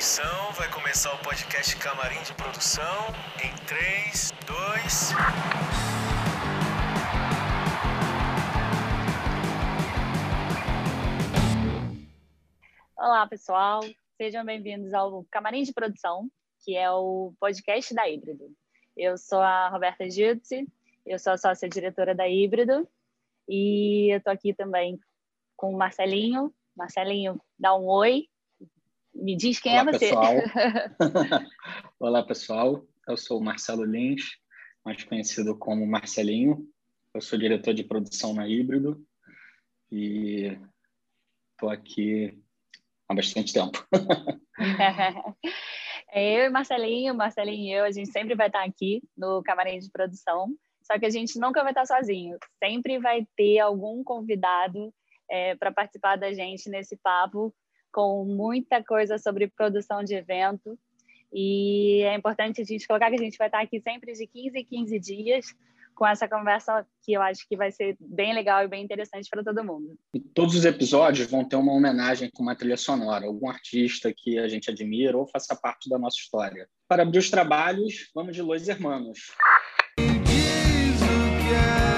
Atenção, vai começar o podcast Camarim de Produção em 3, 2. Olá, pessoal. Sejam bem-vindos ao Camarim de Produção, que é o podcast da Híbrido. Eu sou a Roberta Giltzi, eu sou a sócia diretora da Híbrido e eu estou aqui também com o Marcelinho. Marcelinho, dá um oi. Me diz quem Olá, é você. Pessoal. Olá, pessoal. Eu sou o Marcelo Lins, mais conhecido como Marcelinho. Eu sou diretor de produção na Híbrido e estou aqui há bastante tempo. É eu e Marcelinho, Marcelinho e eu, a gente sempre vai estar aqui no camarim de produção, só que a gente nunca vai estar sozinho. Sempre vai ter algum convidado é, para participar da gente nesse papo com muita coisa sobre produção de evento. E é importante a gente colocar que a gente vai estar aqui sempre de 15 em 15 dias com essa conversa que eu acho que vai ser bem legal e bem interessante para todo mundo. E todos os episódios vão ter uma homenagem com uma trilha sonora, algum artista que a gente admira ou faça parte da nossa história. Para abrir os trabalhos, vamos de Los Hermanos. Diz o que é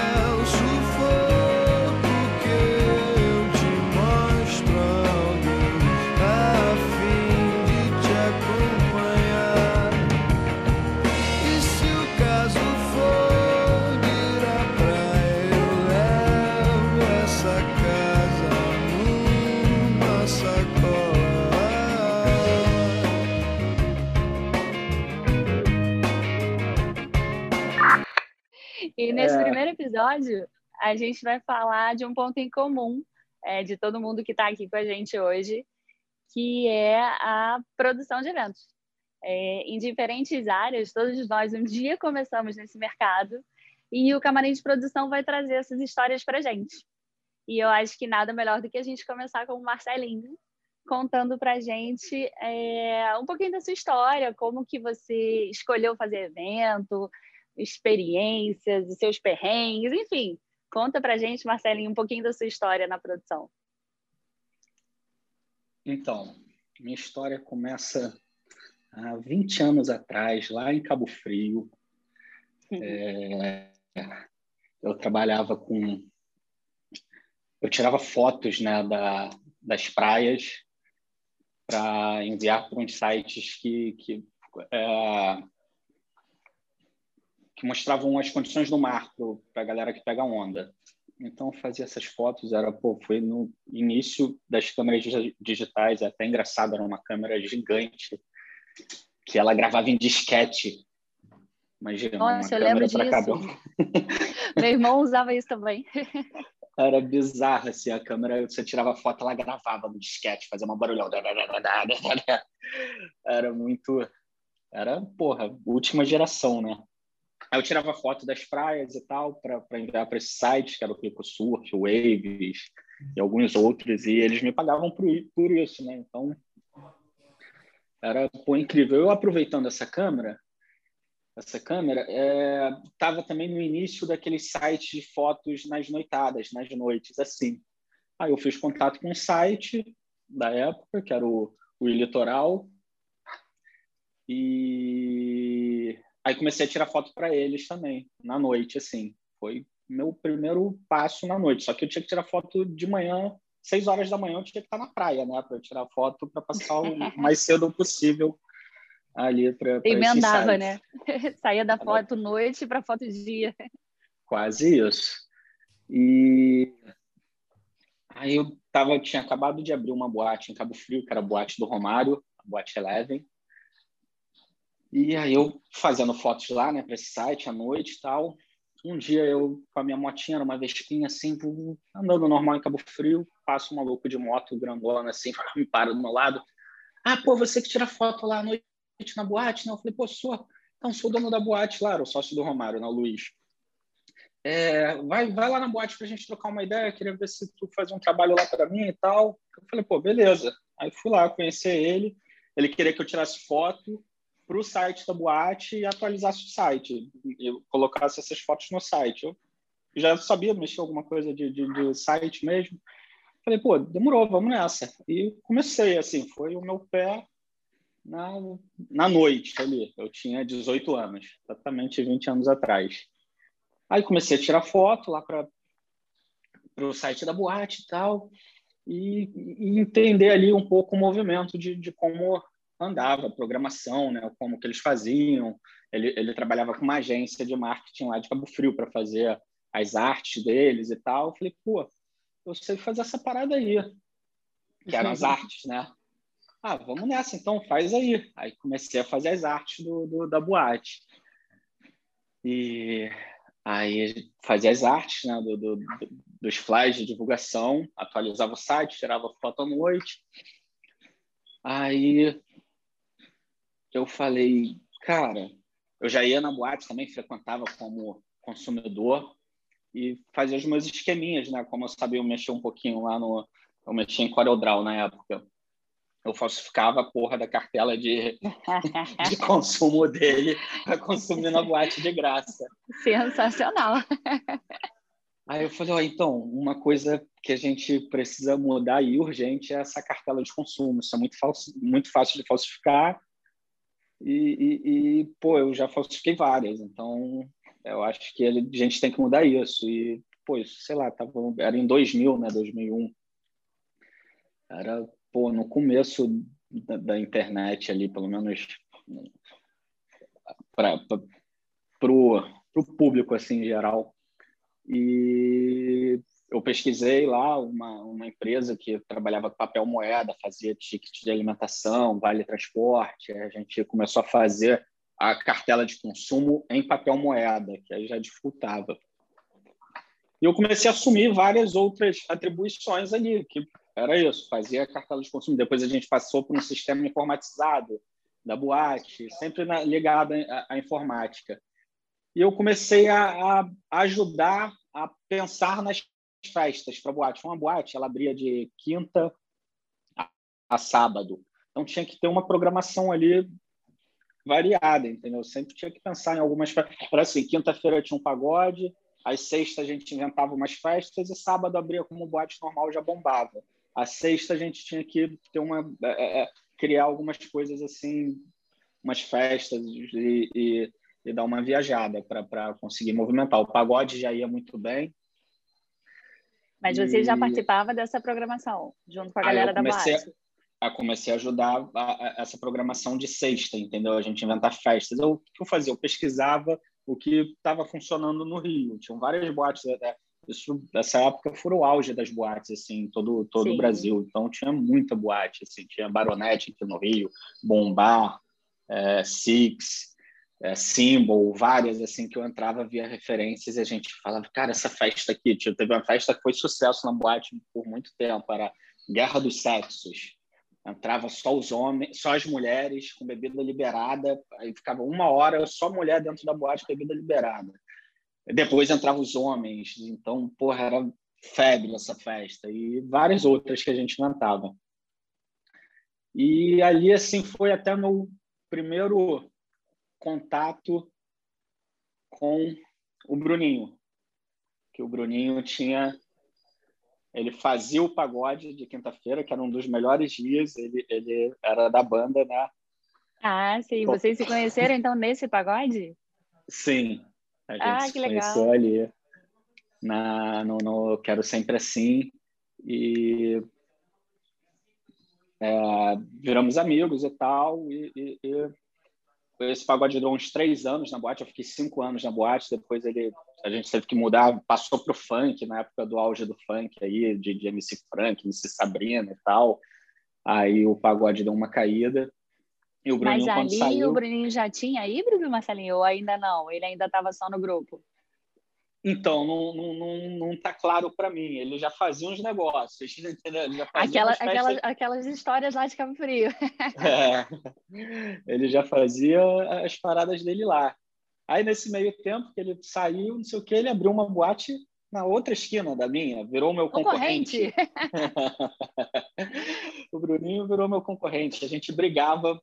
E nesse É. primeiro episódio, a gente vai falar de um ponto em comum é, de todo mundo que está aqui com a gente hoje, que é a produção de eventos. É, em diferentes áreas, todos nós um dia começamos nesse mercado e o camarim de produção vai trazer essas histórias para gente. E eu acho que nada melhor do que a gente começar com o Marcelinho, contando para a gente é, um pouquinho da sua história, como que você escolheu fazer evento, experiências, os seus perrengues, enfim. Conta pra gente, Marcelinho, um pouquinho da sua história na produção. Então, minha história começa há 20 anos atrás, lá em Cabo Frio. É, eu trabalhava com. Eu tirava fotos né, da, das praias para enviar para uns sites que, que, é, que mostravam as condições do mar para a galera que pega onda. Então, eu fazia essas fotos, era, pô, foi no início das câmeras digi- digitais, é até engraçado, era uma câmera gigante, que ela gravava em disquete. Imagina, Nossa, uma eu lembro câmera pra cada um. Meu irmão usava isso também. Era bizarro, assim, a câmera, você tirava foto, ela gravava no disquete, fazia uma barulhão. Era muito... Era, porra, última geração, né? Aí eu tirava foto das praias e tal, para enviar para esses sites, que era o Clicosurf, o Waves e alguns outros, e eles me pagavam por, por isso, né? Então, era pô, incrível. Eu aproveitando essa câmera, essa câmera, estava também no início daqueles sites de fotos nas noitadas, nas noites, assim. Aí eu fiz contato com um site da época, que era o, o Litoral, e aí comecei a tirar foto para eles também, na noite, assim. Foi meu primeiro passo na noite. Só que eu tinha que tirar foto de manhã, seis horas da manhã, eu tinha que estar na praia, né? Para tirar foto para passar o mais cedo possível ali para Emendava, né? Saía da foto noite para foto dia. Quase isso. E aí eu tava, tinha acabado de abrir uma boate em Cabo Frio, que era a boate do Romário, a boate Eleven. E aí eu fazendo fotos lá, né, para esse site à noite e tal. Um dia eu com a minha motinha, era uma Vespinha assim, andando normal em Cabo Frio, passa um maluco de moto grandona assim, me para do meu lado. Ah, pô, você que tira foto lá à noite na boate, né? Eu falei, pô, sou. Então, sou dono da boate lá, o sócio do Romário, né, o Luiz. É, vai, vai lá na boate pra gente trocar uma ideia, queria ver se tu faz um trabalho lá para mim e tal. Eu falei, pô, beleza. Aí fui lá conhecer ele, ele queria que eu tirasse foto para o site da boate e atualizasse o site, eu colocasse essas fotos no site. Eu já sabia mexer alguma coisa de, de, de site mesmo. Falei, pô, demorou, vamos nessa. E comecei, assim, foi o meu pé na, na noite ali. Eu tinha 18 anos, exatamente 20 anos atrás. Aí comecei a tirar foto lá para o site da boate e tal, e, e, entender ali um pouco o movimento de, de como andava programação, né? como que eles faziam. Ele, ele trabalhava com uma agência de marketing lá de Cabo Frio para fazer as artes deles e tal. Eu falei, pô, eu sei fazer essa parada aí, que eram as artes, né? Ah, vamos nessa, então faz aí. Aí comecei a fazer as artes do, do da boate. E aí fazia as artes né, do, do, dos flyers de divulgação, atualizava o site, tirava foto à noite. Aí eu falei, cara, eu já ia na boate também, frequentava como consumidor e fazia os meus esqueminhas, né? Como eu sabia eu mexer um pouquinho lá no... Eu mexia em CorelDRAW na época. Eu falsificava a porra da cartela de, de consumo dele para consumir na boate de graça. Sensacional. Aí eu falei, ó, então, uma coisa que a gente precisa mudar aí urgente é essa cartela de consumo. Isso é muito, falso, muito fácil de falsificar. E, e, e, pô, eu já falsifiquei várias. Então, eu acho que a gente tem que mudar isso. E, pô, sei lá, tava, era em 2000, né? 2001. Era, pô, no começo da, da internet ali, pelo menos para o público, assim, em geral. E eu pesquisei lá uma, uma empresa que trabalhava com papel moeda, fazia ticket de alimentação, vale transporte. A gente começou a fazer a cartela de consumo em papel moeda, que aí já dificultava. E eu comecei a assumir várias outras atribuições ali, que era isso, fazia a cartela de consumo. Depois a gente passou para um sistema informatizado da boate, sempre na, ligado à, à informática. E eu comecei a, a ajudar a pensar nas festas para boate. Uma boate, ela abria de quinta a, a sábado. Então tinha que ter uma programação ali variada, entendeu? Sempre tinha que pensar em algumas. Para assim, quinta-feira tinha um pagode, às sexta a gente inventava umas festas e sábado abria como boate normal já bombava. A sexta a gente tinha que ter uma é, é, criar algumas coisas assim, umas festas e, e, e dar uma viajada para conseguir movimentar. O pagode já ia muito bem, mas você e... já participava dessa programação, junto com a galera da boate? A, comecei a ajudar a, a, essa programação de sexta, entendeu? A gente inventar festas. Eu, o que eu fazia? Eu pesquisava o que estava funcionando no Rio. Tinham várias boates. Né? Isso, nessa época, foi o auge das boates, assim, todo, todo o Brasil. Então, tinha muita boate, assim. Tinha Baronete aqui no Rio, Bombar, é, Six, é, Symbol, várias assim que eu entrava via referências e a gente falava, cara, essa festa aqui, tipo, teve uma festa que foi sucesso na boate por muito tempo, era Guerra dos Sexos. Entrava só os homens, só as mulheres com bebida liberada, aí ficava uma hora só mulher dentro da boate com bebida liberada. Depois entravam os homens, então, porra, era febre essa festa e várias outras que a gente inventava. E ali assim foi até meu primeiro contato com o Bruninho, que o Bruninho tinha ele fazia o pagode de quinta-feira, que era um dos melhores dias. Ele, ele era da banda, né? Ah, sim. Vocês se conheceram então nesse pagode? Sim. A gente ah, se que legal. conheceu ali na, no, no Quero Sempre Assim. E é, viramos amigos e tal. E, e, e esse pagode durou uns três anos na boate, eu fiquei cinco anos na boate, depois ele, a gente teve que mudar, passou para o funk, na época do auge do funk aí, de, de MC Frank, MC Sabrina e tal, aí o pagode deu uma caída, e o Bruninho, Mas ali saiu... o Bruninho já tinha híbrido, Marcelinho, ou ainda não? Ele ainda estava só no grupo? Então, não, não, não, não tá claro para mim. Ele já fazia uns negócios, entendeu? Ele já fazia Aquela, aquelas, aquelas histórias lá de Cabo Frio. É, ele já fazia as paradas dele lá. Aí, nesse meio tempo que ele saiu, não sei o que, ele abriu uma boate na outra esquina da minha, virou meu concorrente. concorrente. o Bruninho virou meu concorrente. A gente brigava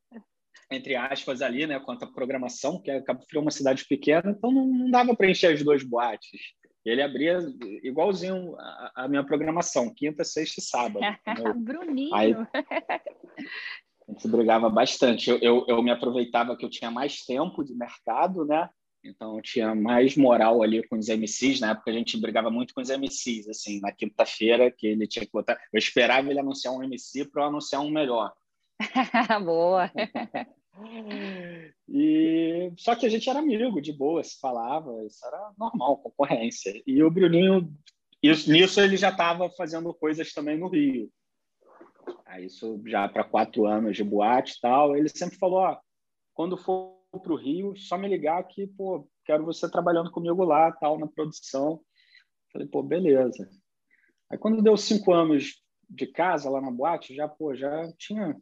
entre aspas, ali, né, quanto à programação, que Cabo Frio é uma cidade pequena, então não, não dava para encher as duas boates. Ele abria igualzinho a, a minha programação, quinta, sexta e sábado. Bruninho! Aí, A gente brigava bastante. Eu, eu, eu me aproveitava que eu tinha mais tempo de mercado, né? Então eu tinha mais moral ali com os MCs. Na época a gente brigava muito com os MCs, assim, na quinta-feira que ele tinha que botar. Eu esperava ele anunciar um MC para eu anunciar um melhor. Boa. E só que a gente era amigo, de boa, se falava, isso era normal, concorrência. E o Bruninho, isso, nisso ele já estava fazendo coisas também no Rio. Aí isso já para quatro anos de boate e tal. Ele sempre falou, ó, quando for para o Rio, só me ligar que, pô, quero você trabalhando comigo lá, tal, na produção. Falei, pô, beleza. Aí quando deu cinco anos de casa lá na boate, já, pô, já tinha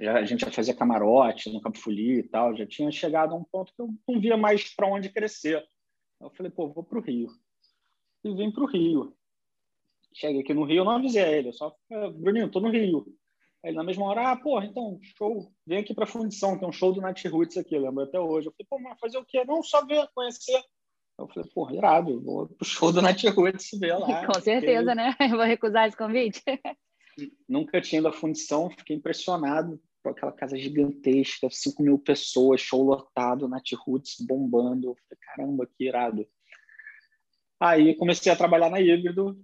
já, a gente já fazia camarote no Campo Folia e tal, já tinha chegado a um ponto que eu não via mais para onde crescer. Eu falei, pô, vou para o Rio. E vim para o Rio. Cheguei aqui no Rio, não avisei a ele, eu só falei, Bruninho, tô no Rio. Aí na mesma hora, ah, porra, então, show, vem aqui para Fundição, tem um show do Night Roots aqui, lembro até hoje. Eu falei, pô, mas fazer o quê? Não, só ver, conhecer. Eu falei, porra, irado, vou pro show do Night Roots ver lá. Com certeza, né? Eu vou recusar esse convite. Nunca tinha ido à Fundição, fiquei impressionado com aquela casa gigantesca, 5 mil pessoas, show lotado, Night Roots bombando. Caramba, que irado. Aí comecei a trabalhar na Híbrido,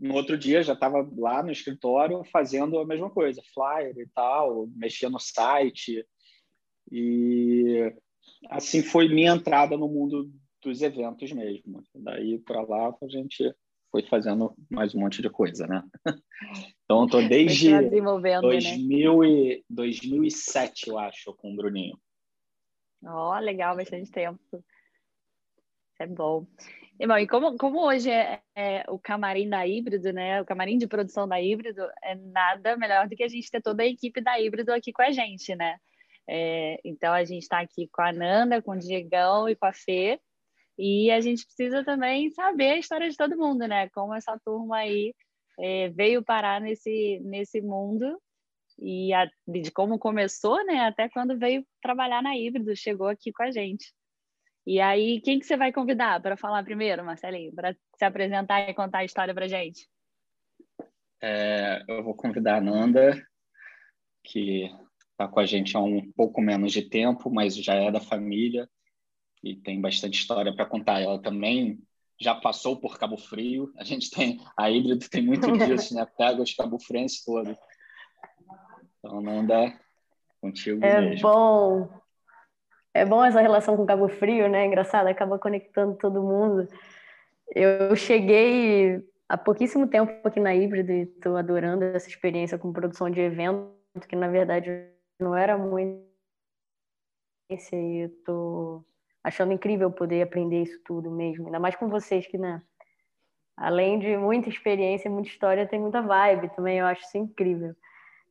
no outro dia já estava lá no escritório fazendo a mesma coisa, flyer e tal, mexia no site. E assim foi minha entrada no mundo dos eventos mesmo. Daí para lá a gente foi fazendo mais um monte de coisa, né? Então estou desde 2000 né? e, 2007, eu acho, com o Bruninho. Ó, oh, legal, bastante tempo. É bom. E, bom, e como, como hoje é, é, o camarim da Híbrido, né? O camarim de produção da Híbrido é nada melhor do que a gente ter toda a equipe da Híbrido aqui com a gente, né? É, então a gente está aqui com a Nanda, com o Diegão e com a Fê. E a gente precisa também saber a história de todo mundo, né? Como essa turma aí é, veio parar nesse, nesse mundo e a, de como começou, né? Até quando veio trabalhar na Híbrido, chegou aqui com a gente. E aí, quem que você vai convidar para falar primeiro, Marcelinho, para se apresentar e contar a história para gente? É, eu vou convidar a Nanda, que está com a gente há um pouco menos de tempo, mas já é da família e tem bastante história para contar. Ela também já passou por Cabo Frio. A gente tem a híbrido tem muito disso, né? Pega os Cabo Frienses todos. Então, Nanda, contigo é mesmo. bom é bom essa relação com Cabo Frio, né? Engraçado, acaba conectando todo mundo. Eu cheguei há pouquíssimo tempo aqui na Híbrido e estou adorando essa experiência com produção de evento, que na verdade não era muito. E estou achando incrível poder aprender isso tudo mesmo, ainda mais com vocês que, né? Além de muita experiência, muita história, tem muita vibe também, eu acho isso incrível.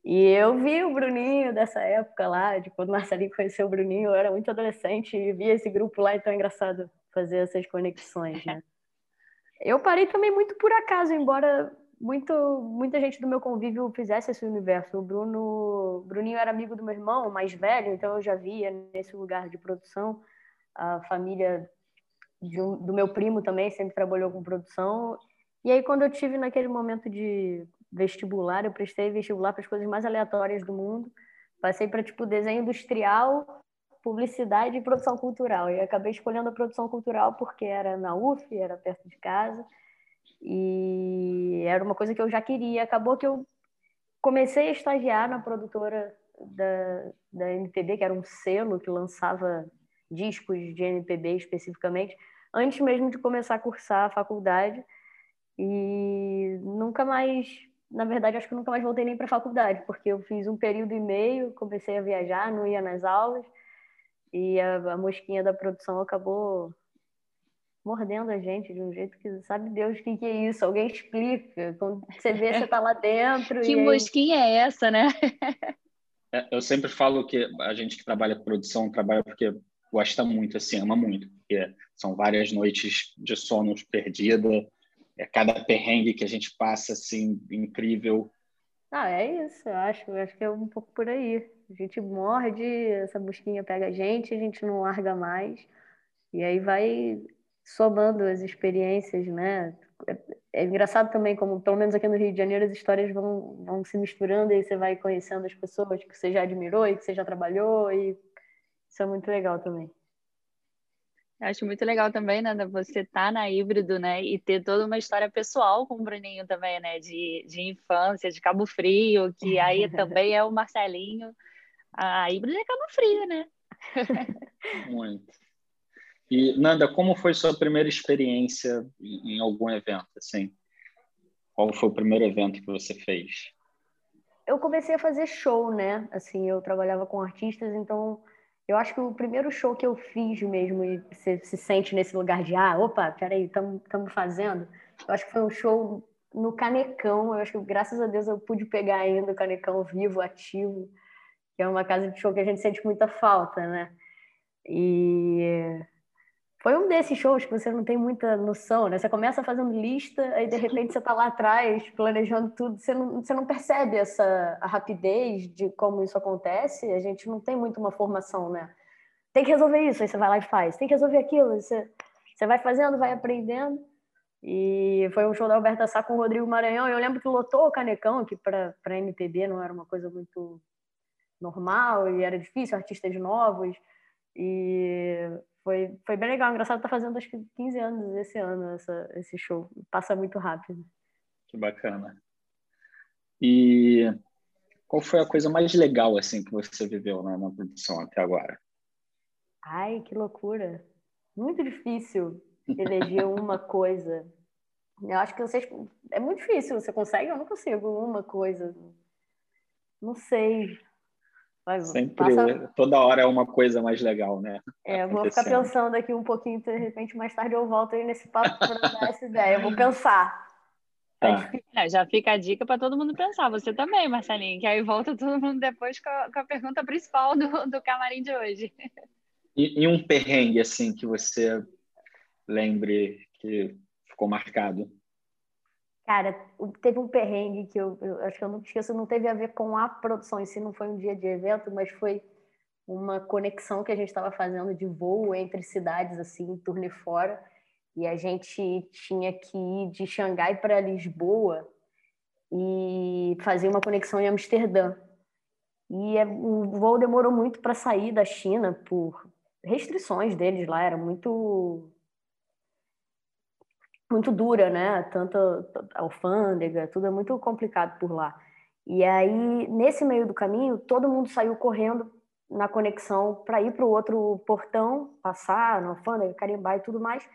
E eu vi o Bruninho dessa época lá, de quando o Marcelinho conheceu o Bruninho, eu era muito adolescente e vi esse grupo lá, então é engraçado fazer essas conexões, né? Eu parei também muito por acaso, embora muito, muita gente do meu convívio fizesse esse universo. O Bruno, Bruninho era amigo do meu irmão, mais velho, então eu já via nesse lugar de produção. A família um, do meu primo também sempre trabalhou com produção. E aí, quando eu tive naquele momento de vestibular, eu prestei vestibular para as coisas mais aleatórias do mundo. Passei para tipo desenho industrial, publicidade e produção cultural. E acabei escolhendo a produção cultural porque era na UF, era perto de casa. E era uma coisa que eu já queria. Acabou que eu comecei a estagiar na produtora da, da MPB, que era um selo que lançava discos de MPB especificamente, antes mesmo de começar a cursar a faculdade. E nunca mais na verdade, acho que nunca mais voltei nem para a faculdade, porque eu fiz um período e meio, comecei a viajar, não ia nas aulas, e a, a mosquinha da produção acabou mordendo a gente de um jeito que sabe Deus o que, que é isso. Alguém explica. Quando você vê, você está lá dentro. que mosquinha é essa, né? É, eu sempre falo que a gente que trabalha com produção trabalha porque gosta muito, assim, ama muito, porque são várias noites de sono perdida, é cada perrengue que a gente passa, assim, incrível. Ah, é isso, eu acho. Eu acho que é um pouco por aí. A gente morde, essa busquinha pega a gente, a gente não larga mais. E aí vai somando as experiências, né? é engraçado também como, pelo menos aqui no Rio de Janeiro, as histórias vão, vão se misturando e você vai conhecendo as pessoas que você já admirou e que você já trabalhou e isso é muito legal também. Eu acho muito legal também, né, você estar tá na híbrido, né, e ter toda uma história pessoal com o Bruninho também, né, de, de infância, de Cabo Frio, que aí também é o Marcelinho. A híbrido é Cabo Frio, né? Muito. E, Nanda, como foi sua primeira experiência em, em algum evento, assim? Qual foi o primeiro evento que você fez? Eu comecei a fazer show, né? Assim, eu trabalhava com artistas, então eu acho que o primeiro show que eu fiz mesmo, e você se sente nesse lugar de, ah, opa, peraí, estamos fazendo. Eu acho que foi um show no Canecão. Eu acho que, graças a Deus, eu pude pegar ainda o Canecão vivo, ativo, que é uma casa de show que a gente sente muita falta, né? E foi um desses shows que você não tem muita noção, né? Você começa fazendo lista, aí de repente você está lá atrás, planejando tudo, você não, você não percebe essa rapidez de como isso acontece, a gente não tem muito uma formação, né? Tem que resolver isso, aí você vai lá e faz. Tem que resolver aquilo, você, você vai fazendo, vai aprendendo. E foi um show da Alberta Sá com o Rodrigo Maranhão. Eu lembro que lotou o Canecão, que para MPB não era uma coisa muito normal, e era difícil, artistas novos. E foi, foi bem legal. Engraçado tá fazendo acho que 15 anos esse ano, essa, esse show. Passa muito rápido. Que bacana. E qual foi a coisa mais legal assim que você viveu na, na produção até agora? Ai, que loucura. Muito difícil eleger uma coisa. Eu acho que vocês. É muito difícil. Você consegue? Eu não consigo. Uma coisa. Não sei. Sempre, passa... toda hora é uma coisa mais legal, né? É, eu vou ficar pensando aqui um pouquinho, de repente mais tarde eu volto aí nesse papo para dar essa ideia. Eu vou pensar. Tá. É, já fica a dica para todo mundo pensar. Você também, Marcelinho, que aí volta todo mundo depois com a, com a pergunta principal do, do camarim de hoje. E, e um perrengue, assim, que você lembre que ficou marcado? Cara, teve um perrengue que eu, eu, acho que eu não esqueço, não teve a ver com a produção em si, não foi um dia de evento, mas foi uma conexão que a gente estava fazendo de voo entre cidades, assim, turnê fora, e a gente tinha que ir de Xangai para Lisboa e fazer uma conexão em Amsterdã. E é, o voo demorou muito para sair da China por restrições deles lá, era muito muito dura, né? Tanto alfândega, tudo é muito complicado por lá. E aí, nesse meio do caminho, todo mundo saiu correndo na conexão para ir para o outro portão, passar na alfândega, carimbar e tudo mais.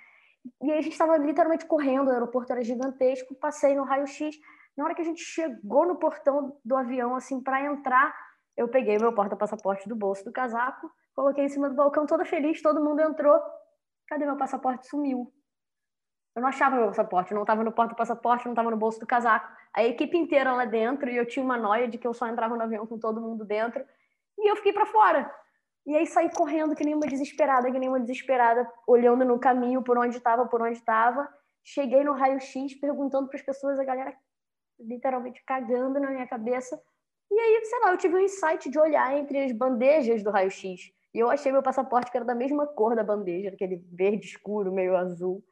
E aí a gente estava literalmente correndo, o aeroporto era gigantesco, passei no raio-x. Na hora que a gente chegou no portão do avião, assim, para entrar, eu peguei meu porta-passaporte do bolso do casaco, coloquei em cima do balcão, toda feliz, todo mundo entrou. Cadê meu passaporte? Sumiu. Eu não achava meu passaporte, não estava no porta-passaporte, não estava no bolso do casaco. A equipe inteira lá dentro e eu tinha uma noia de que eu só entrava no avião com todo mundo dentro. E eu fiquei para fora. E aí saí correndo que nem uma desesperada, que nem uma desesperada, olhando no caminho por onde estava, por onde estava. Cheguei no raio-x perguntando para as pessoas, a galera literalmente cagando na minha cabeça. E aí, sei lá, eu tive um insight de olhar entre as bandejas do raio-x. E eu achei meu passaporte que era da mesma cor da bandeja, aquele verde escuro, meio azul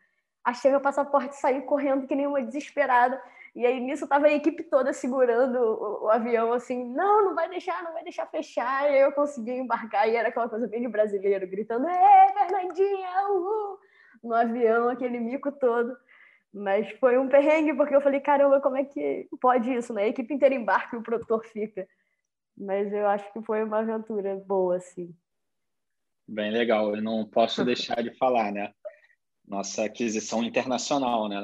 achei meu passaporte, saí correndo que nem uma desesperada. E aí nisso tava a equipe toda segurando o, o, avião, assim, não, não vai deixar, não vai deixar fechar. E aí eu consegui embarcar e era aquela coisa bem de brasileiro, gritando, é, Fernandinha, uhul! No avião, aquele mico todo. Mas foi um perrengue, porque eu falei, caramba, como é que pode isso, né? A equipe inteira embarca e o produtor fica. Mas eu acho que foi uma aventura boa, assim. Bem legal, eu não posso deixar de falar, né? Nossa aquisição internacional, né?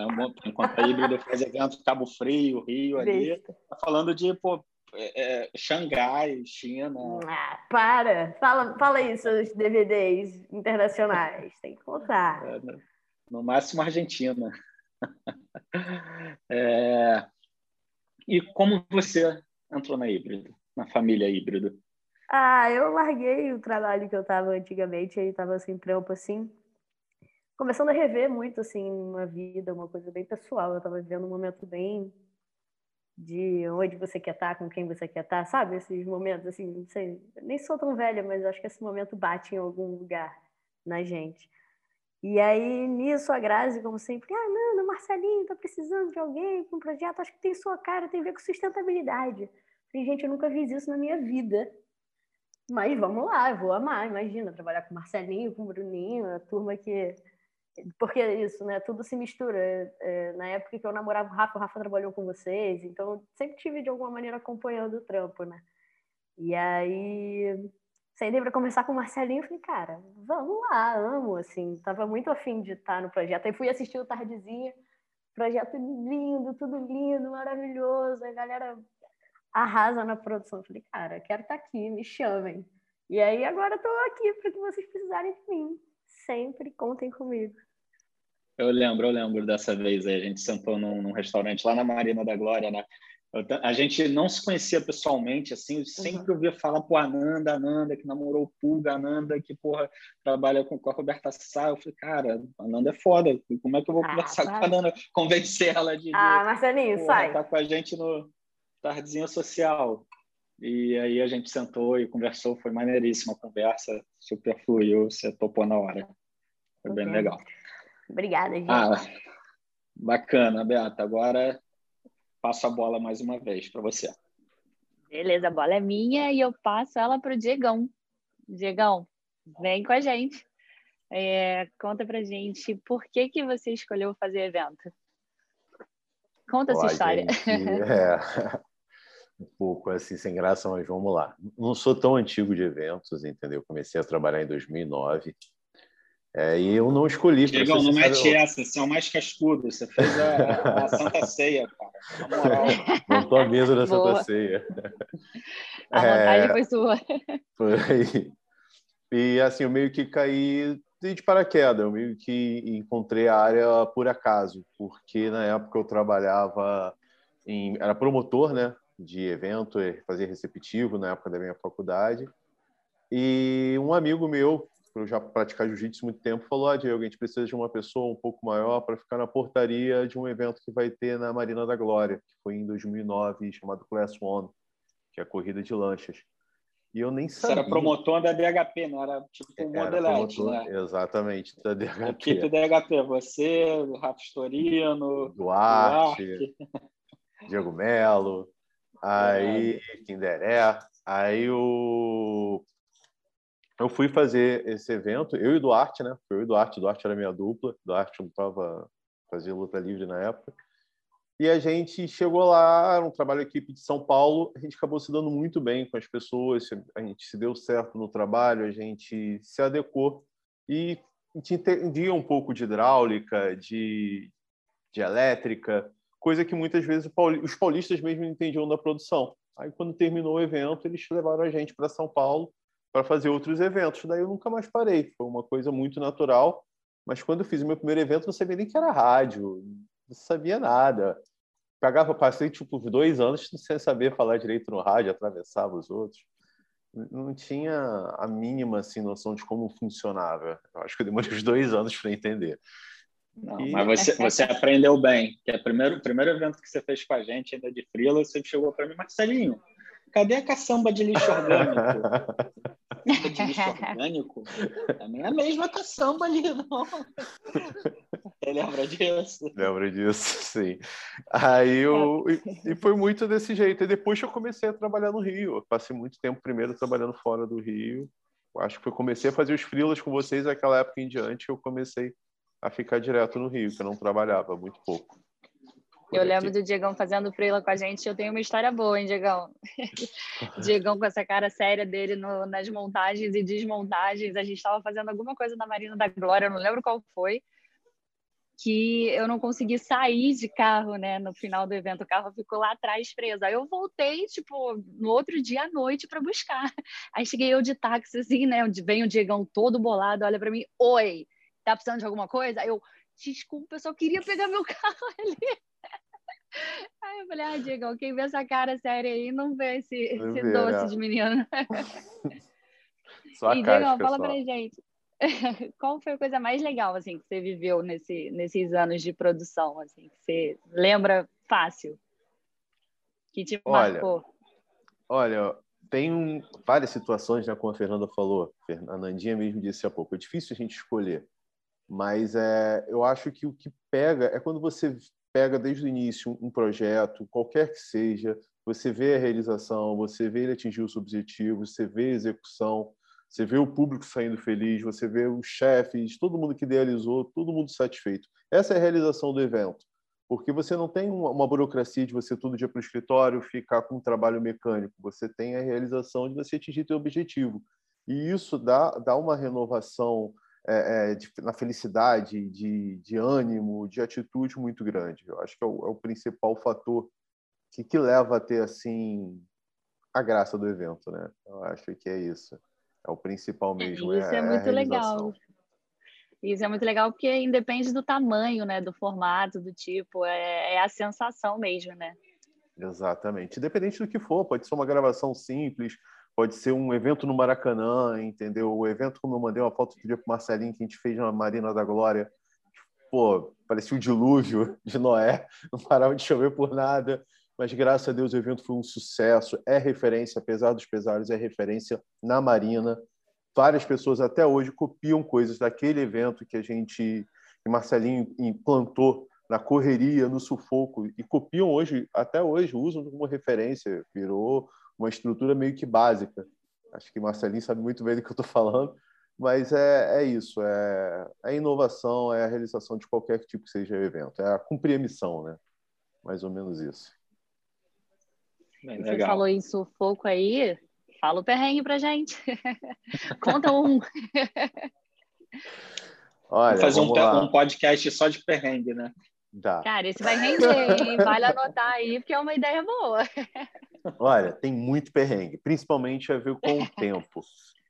Enquanto a híbrido faz evento Cabo Frio, Rio, ali, tá falando de pô, é, é, Xangai, China. Ah, para! Fala, fala isso, os DVDs internacionais, tem que contar. É, no máximo Argentina. é... E como você entrou na híbrido, na família híbrido? Ah, eu larguei o trabalho que eu estava antigamente, aí estava sem trampo assim começando a rever muito, assim, uma vida, uma coisa bem pessoal. Eu estava vivendo um momento bem de onde você quer estar, com quem você quer estar, sabe? Esses momentos, assim, não sei, nem sou tão velha, mas acho que esse momento bate em algum lugar na gente. E aí, nisso, a Grazi, como sempre, ah, Nanda, Marcelinho, tá precisando de alguém com um projeto, acho que tem sua cara, tem a ver com sustentabilidade. Falei, gente, eu nunca fiz isso na minha vida. Mas vamos lá, eu vou amar, imagina, trabalhar com Marcelinho, com o Bruninho, a turma que. Porque é isso, né? Tudo se mistura. É, na época que eu namorava o Rafa, o Rafa trabalhou com vocês, então eu sempre tive de alguma maneira acompanhando o trampo, né? E aí sentei para conversar com o Marcelinho e falei, cara, vamos lá, amo, assim, tava muito afim de estar no projeto. Aí fui assistir o Tardezinha, projeto lindo, tudo lindo, maravilhoso, a galera arrasa na produção. Eu falei, cara, quero estar aqui, me chamem. E aí agora estou aqui para que vocês precisarem de mim. Sempre contem comigo. Eu lembro, eu lembro dessa vez aí, a gente sentou num, num restaurante lá na Marina da Glória, né? a gente não se conhecia pessoalmente, assim, eu sempre uhum. ouvia falar pro Ananda, Ananda, que namorou o Pulga, Ananda, que, porra, trabalha com, com a Roberta Sá. Eu falei, cara, Ananda é foda, como é que eu vou ah, conversar com a Ananda, convencer ela de... Ah, Marcelinho, porra, sai! Tá com a gente no Tardezinha Social. E aí a gente sentou e conversou, foi maneiríssima a conversa, super fluiu, você topou na hora. Foi bem uhum. legal. Obrigada, gente. Ah, bacana, Beata. Agora passo a bola mais uma vez para você. Beleza, a bola é minha e eu passo ela para o Diegão. Diegão, vem com a gente. É, conta pra gente por que, que você escolheu fazer evento. Conta Olá, essa história. Gente, é, um pouco assim, sem graça, mas vamos lá. Não sou tão antigo de eventos, entendeu? Comecei a trabalhar em 2009 é, e eu não escolhi. Diegão, não mete sabe... essa, você é o mais cascudo. Você fez a, a Santa Ceia, cara. Na moral. Montou a mesa da Boa. Santa Ceia. A vontade é... foi sua. Foi. E assim, eu meio que caí de paraquedas, eu meio que encontrei a área por acaso, porque na época eu trabalhava em. Era promotor, né? De evento, fazia receptivo na época da minha faculdade. E um amigo meu por já praticar jiu-jitsu muito tempo, falou: Ah, Diego, a gente precisa de uma pessoa um pouco maior para ficar na portaria de um evento que vai ter na Marina da Glória, que foi em 2009, chamado Class One, que é a corrida de lanchas. E eu nem sabia. Você era promotor da DHP, não era tipo um modelete, né? Exatamente, da DHP. Equipe DHP, você, o Rafa Storino, Duarte, Duarte. Diego Melo, aí. Kinderé, aí o eu fui fazer esse evento, eu e Duarte, né? Eu e Duarte, Duarte era minha dupla, Duarte lutava, fazia luta livre na época. E a gente chegou lá, era um trabalho equipe de São Paulo, a gente acabou se dando muito bem com as pessoas, a gente se deu certo no trabalho, a gente se adequou e a gente entendia um pouco de hidráulica, de, de elétrica, coisa que muitas vezes os paulistas mesmo entendiam da produção. Aí, quando terminou o evento, eles levaram a gente para São Paulo para fazer outros eventos. Daí eu nunca mais parei. Foi uma coisa muito natural. Mas quando eu fiz o meu primeiro evento, não sabia nem que era rádio, não sabia nada. Pagava, passei tipo dois anos sem saber falar direito no rádio, atravessava os outros. Não tinha a mínima assim, noção de como funcionava. Eu acho que eu demorei uns dois anos para entender. Não, e... Mas você, você aprendeu bem. Que é o primeiro, primeiro evento que você fez com a gente, ainda de frila, você chegou para mim, Marcelinho, cadê a caçamba de lixo orgânico? de lixo orgânico? Também é a mesma caçamba ali, não. Você lembra disso? Lembro disso, sim. Aí eu. E foi muito desse jeito. E depois eu comecei a trabalhar no Rio. Eu passei muito tempo primeiro trabalhando fora do Rio. Acho que eu comecei a fazer os frilas com vocês naquela época em diante. Eu comecei a ficar direto no Rio, que eu não trabalhava muito pouco. Eu lembro do Diegão fazendo freela com a gente. Eu tenho uma história boa, hein, Diegão? Diegão com essa cara séria dele no, nas montagens e desmontagens. A gente estava fazendo alguma coisa na Marina da Glória, eu não lembro qual foi, que eu não consegui sair de carro, né? No final do evento, o carro ficou lá atrás preso. Aí eu voltei, tipo, no outro dia à noite para buscar. Aí cheguei eu de táxi, assim, né? Vem o Diegão todo bolado, olha para mim: Oi, tá precisando de alguma coisa? Aí eu, desculpa, eu só queria pegar meu carro ali. Aí eu falei, ah, Diego, quem vê essa cara séria aí não vê esse, esse doce de menino. Só e, Diego, fala pra gente, qual foi a coisa mais legal, assim, que você viveu nesse, nesses anos de produção, assim, que você lembra fácil? Que te olha, marcou? Olha, tem um, várias situações, né, como a Fernanda falou, a Fernandinha mesmo disse há pouco, é difícil a gente escolher. Mas é, eu acho que o que pega é quando você pega desde o início um projeto, qualquer que seja, você vê a realização, você vê ele atingir os objetivos, você vê a execução, você vê o público saindo feliz, você vê os chefes, todo mundo que idealizou, todo mundo satisfeito. Essa é a realização do evento, porque você não tem uma, burocracia de você todo dia para o escritório ficar com um trabalho mecânico, você tem a realização de você atingir seu objetivo. E isso dá, dá uma renovação é, é, de, na felicidade, de, de ânimo, de atitude muito grande. Eu acho que é o, é o principal fator que, que leva a ter assim a graça do evento, né? Eu acho que é isso. É o principal mesmo. Isso é, é muito a legal. Isso é muito legal porque independe do tamanho, né? Do formato, do tipo, é, é a sensação mesmo, né? Exatamente. Independente do que for, pode ser uma gravação simples, pode ser um evento no Maracanã, entendeu? O evento, como eu mandei uma foto outro dia pro Marcelinho, que a gente fez na Marina da Glória, pô, parecia o dilúvio de Noé, não parava de chover por nada, mas graças a Deus o evento foi um sucesso, é referência, apesar dos pesares, é referência na Marina. Várias pessoas até hoje copiam coisas daquele evento que a gente, que Marcelinho implantou na correria, no sufoco, e copiam hoje, até hoje, usam como referência, virou uma estrutura meio que básica. Acho que Marcelinho sabe muito bem do que eu estou falando, mas é, é isso, é, é a inovação, é a realização de qualquer tipo que seja o evento, é a cumprir a missão, né? Mais ou menos isso. Bem Você falou em sufoco aí, fala o perrengue pra gente. Conta um. Olha, fazer um, vamos pe- lá. um podcast só de perrengue, né? Cara, esse vai render, hein? Vale anotar aí, porque é uma ideia boa. Olha, tem muito perrengue, principalmente a ver com o tempo,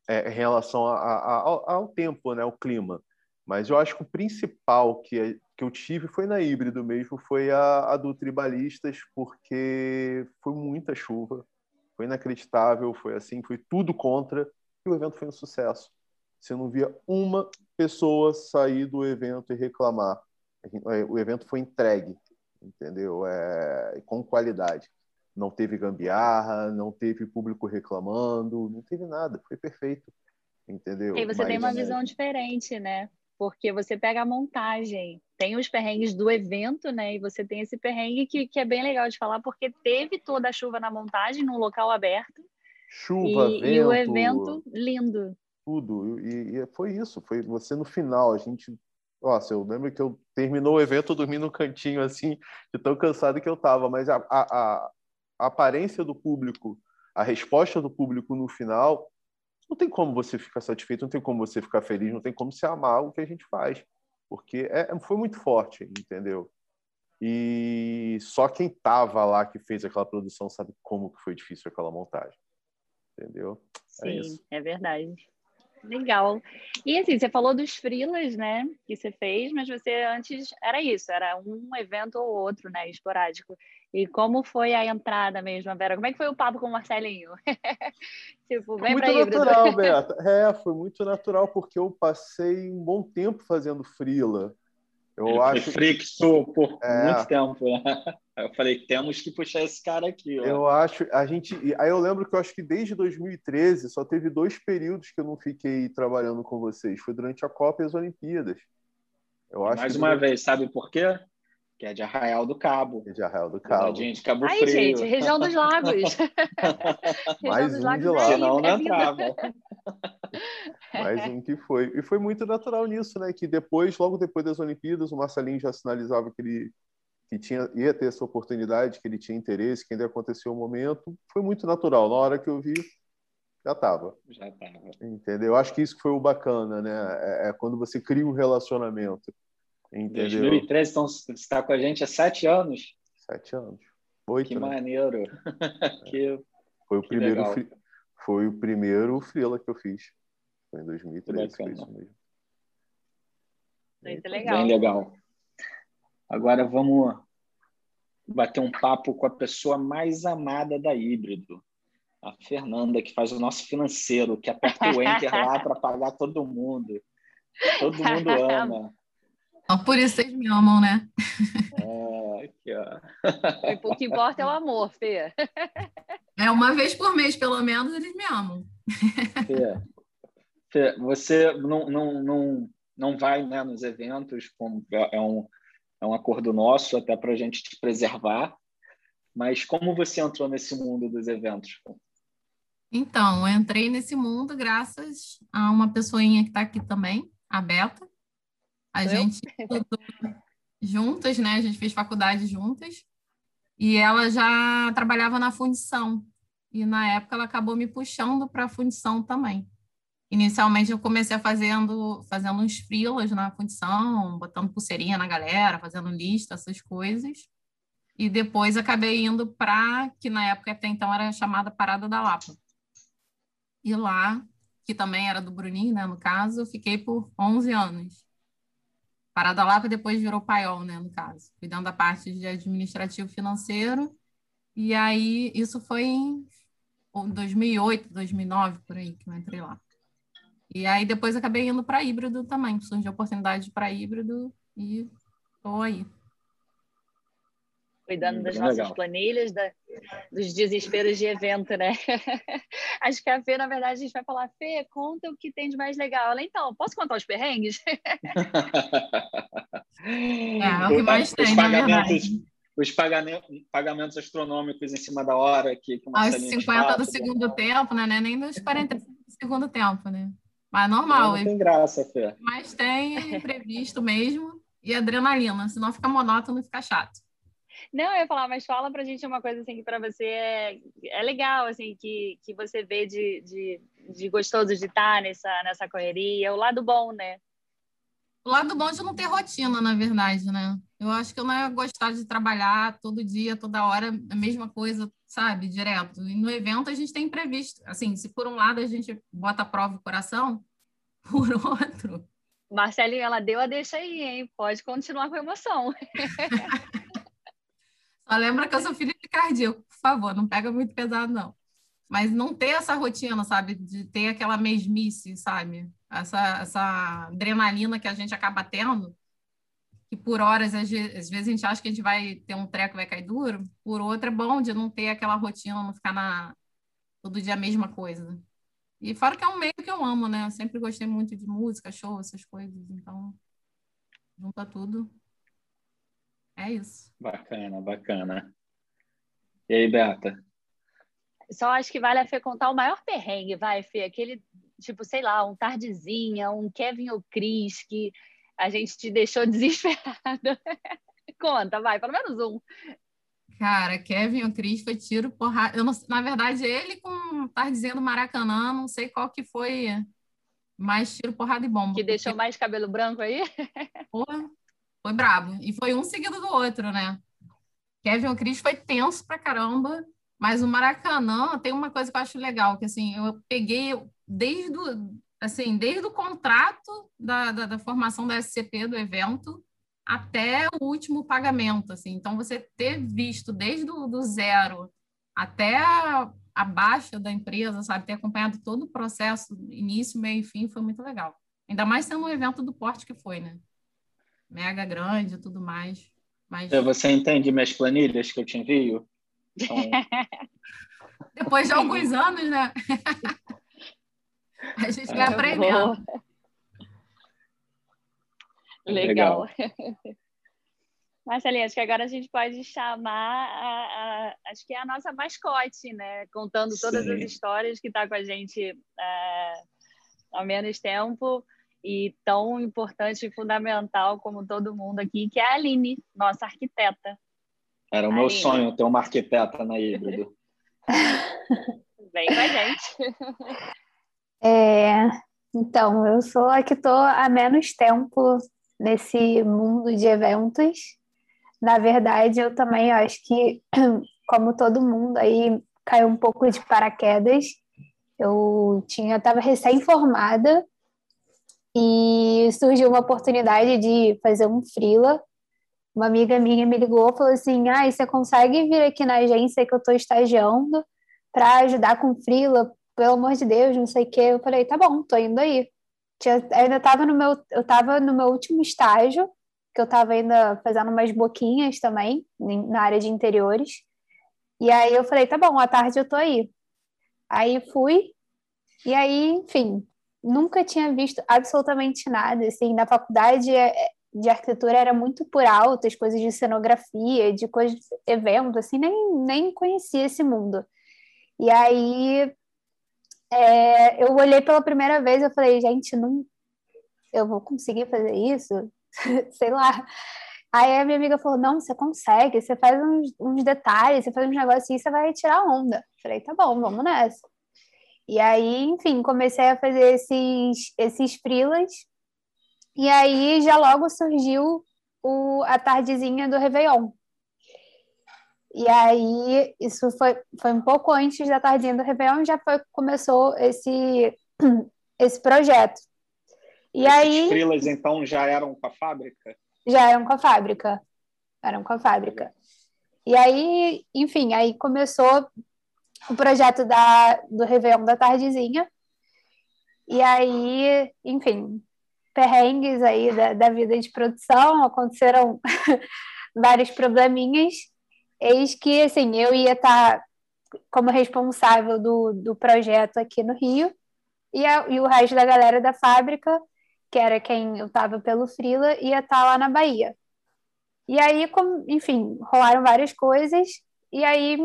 é, em relação a- a- ao, ao tempo, né, ao clima. Mas eu acho que o principal que, que eu tive foi na híbrido mesmo, foi a, a do Tribalistas, porque foi muita chuva, foi inacreditável, foi assim, foi tudo contra, e o evento foi um sucesso. Você não via uma pessoa sair do evento e reclamar. O evento foi entregue, entendeu? É, com qualidade não teve gambiarra, não teve público reclamando, não teve nada, foi perfeito. Entendeu? E você tem Mas- uma visão diferente, né? Porque você pega a montagem, tem os perrengues do evento, né? E você tem esse perrengue que, que é bem legal de falar, porque teve toda a chuva na montagem, num local aberto, chuva, e, vento, e o evento lindo. tudo. E, e foi isso, foi você no final, a gente. Nossa, eu lembro que eu terminou o evento, eu dormi no cantinho assim, de tão cansado que eu tava, mas a, a, a- aparência do público, a resposta do público no final, não tem como você ficar satisfeito, não tem como você ficar feliz, não tem como você amar o que a gente faz, porque é, foi muito forte, entendeu? E só quem tava lá que fez aquela produção sabe como que foi difícil aquela montagem, entendeu? É Sim, isso. é verdade. Legal. E assim, você falou dos freelas, né, que você fez, mas você antes era isso, era um evento ou outro, né, esporádico. E como foi a entrada mesmo, Vera? Como é que foi o papo com o Marcelinho? tipo, vem muito natural, Beata. É, foi muito natural, porque eu passei um bom tempo fazendo freela. Eu Ele acho foi frixo por É. muito tempo. Né? Aí Eu falei, temos que puxar esse cara aqui. Ó. Eu acho, a gente. Aí eu lembro que eu acho que desde 2013 só teve dois períodos que eu não fiquei trabalhando com vocês. Foi durante a Copa e as Olimpíadas. Eu acho Mais que uma vez, sabe por quê? Que é de Arraial do Cabo. de Arraial do Cabo. de Cabo Aí, Frio. gente, região dos lagos. região Mais dos um lagos de é lá. aí, Senão não é entrava. Mais um que foi. E foi muito natural nisso, né? Que depois, logo depois das Olimpíadas, o Marcelinho já sinalizava que ele que tinha, ia ter essa oportunidade, que ele tinha interesse, que ainda aconteceu o momento. Foi muito natural. Na hora que eu vi, já estava. Já tava. Entendeu? Eu acho que isso foi o bacana, né? É, é quando você cria um relacionamento. Entendeu? 2013, então você está com a gente há sete anos. Sete anos. Oito, Que né? maneiro. que Foi o primeiro, legal. foi o primeiro freela que eu fiz. Foi em 2013, foi bacana. isso mesmo. Muito legal. Bem legal. Agora vamos bater um papo com a pessoa mais amada da híbrido. A Fernanda, que faz o nosso financeiro, que aperta o enter lá para pagar todo mundo. Todo mundo ama. Então, por isso vocês me amam, né? É, aqui, ó. O que importa é o amor, Fê. É uma vez por mês, pelo menos, eles me amam. Fê, você não, não, não, não vai né, nos eventos, como é um, é um acordo nosso até para a gente te preservar. Mas como você entrou nesse mundo dos eventos? Então, eu entrei nesse mundo graças a uma pessoinha que está aqui também, a Beta. A Eu? gente estudou juntas, né? A gente fez faculdade juntas. E ela já trabalhava na fundição. E na época ela acabou me puxando para a fundição também. Inicialmente eu comecei fazendo, fazendo uns frilas na fundição, botando pulseirinha na galera, fazendo lista, essas coisas. E depois acabei indo para, que na época até então era chamada Parada da Lapa. E lá, que também era do Bruninho, né, no caso, eu fiquei por 11 anos. Parada da Lapa depois virou paiol, né, no caso, cuidando da parte de administrativo financeiro. E aí, isso foi em 2008, 2009, por aí, que eu entrei lá. E aí, depois acabei indo para híbrido também. Surgiu a oportunidade para híbrido e estou aí. Cuidando das nossas legal. planilhas, da- dos desesperos de evento, né? Acho que a Fê, na verdade, a gente vai falar, Fê, conta o que tem de mais legal. Ela, então, posso contar os perrengues? É, o que mais os tem, pagamentos, os pagamentos, pagamentos astronômicos em cima da hora que, que o Aos Marcelinho te 50 fala, do tudo segundo tempo, né? Nem nos 45 do segundo tempo, né? Mas Não, normal, não tem graça, Fê. mas tem imprevisto mesmo e adrenalina, senão fica monótono e fica chato. Não, eu ia falar, mas fala pra gente uma coisa assim que pra você é, é legal, assim, que, que você vê de, de, de gostoso de estar nessa, nessa correria, o lado bom, né? O lado bom de não ter rotina, na verdade, né? Eu acho que eu não ia gostar de trabalhar todo dia, toda hora, a mesma coisa, sabe? Direto. E no evento a gente tem imprevisto. Assim, se por um lado a gente bota a prova o coração, por outro, Marcelinho, ela deu a deixa aí, hein? Pode continuar com a emoção. Só lembra que eu sou filha de cardíaco, por favor, não pega muito pesado, não. Mas não ter essa rotina, sabe? De ter aquela mesmice, sabe? Essa, essa adrenalina que a gente acaba tendo, que por horas, às ve- às vezes, a gente acha que a gente vai ter um treco e vai cair duro, por outra é bom de não ter aquela rotina, não ficar na, todo dia a mesma coisa. E fora que é um meio que eu amo, né? Eu sempre gostei muito de música, show, essas coisas. Então, junta tudo. É isso. Bacana, bacana. E aí, Beata? Só acho que vale a Fê contar o maior perrengue, vai, Fê. Aquele, tipo, sei lá, um Tardezinha, um Kevin ou Cris, que a gente te deixou desesperada. Conta, vai, pelo menos um. Cara, Kevin ou Cris foi tiro, porrada. Eu não, na verdade, ele com tá dizendo Maracanã, não sei qual que foi mais tiro, porrada e bomba. Que deixou porque, mais cabelo branco aí. porra, foi brabo. E foi um seguido do outro, né? Kevin ou Cris foi tenso pra caramba, mas o Maracanã tem uma coisa que eu acho legal, que assim, eu peguei desde o, assim, desde o contrato da, da, da formação da SCP do evento até o último pagamento, assim. Então, você ter visto desde do, do zero até a, a baixa da empresa, sabe? Ter acompanhado todo o processo, início, meio e fim, foi muito legal. Ainda mais sendo um evento do porte que foi, né? Mega grande e tudo mais. Mas Você entende minhas planilhas que eu te envio? Então, depois de alguns anos, né? a gente vai aprendendo. Legal. Marcelinha, acho que agora a gente pode chamar, a, a- acho que é a nossa mascote, né? Contando todas Sim. as histórias que está com a gente é, há menos tempo e tão importante e fundamental como todo mundo aqui, que é a Aline, nossa arquiteta. era o meu Aí. sonho ter uma arquiteta na híbrido. Vem com a gente. É, então, eu sou a que estou há menos tempo nesse mundo de eventos. Na verdade, eu também acho que, como todo mundo aí, caiu um pouco de paraquedas. Eu tinha, estava recém-formada e surgiu uma oportunidade de fazer um freela. Uma amiga minha me ligou e falou assim: ah, você consegue vir aqui na agência que eu estou estagiando para ajudar com freela? Pelo amor de Deus, não sei o quê. Eu falei, tá bom, tô indo aí. Tinha, ainda tava no meu, eu tava no meu último estágio, que eu tava ainda fazendo umas boquinhas também, na área de interiores. E aí eu falei, tá bom, à tarde eu tô aí. Aí fui, e aí, enfim, nunca tinha visto absolutamente nada. Assim, na faculdade é, de arquitetura era muito por alto, as coisas de cenografia, de coisas de evento, assim, nem, nem conhecia esse mundo. E aí é, eu olhei pela primeira vez e falei, gente, não, eu vou conseguir fazer isso? Sei lá. Aí a minha amiga falou, não, você consegue, você faz uns, uns detalhes, você faz uns negócios e você vai tirar onda. Falei, tá bom, vamos nessa. E aí, enfim, comecei a fazer esses, esses freelas. E aí já logo surgiu o, a tardezinha do Réveillon. E aí, isso foi, foi um pouco antes da tardinha do Réveillon, já foi, começou esse, esse projeto. E Esses aí, freelas, então, já eram com a fábrica? já eram com a fábrica. Eram com a fábrica. E aí, enfim, aí começou o projeto da, do Réveillon da Tardezinha. E aí, enfim, perrengues aí da, da vida de produção, aconteceram vários probleminhas. Eis que, assim, eu ia estar como responsável do, do projeto aqui no Rio, e, a, e o resto da galera da fábrica, que era quem eu estava pelo Frila, ia estar lá na Bahia. E aí, como, enfim, rolaram várias coisas, e aí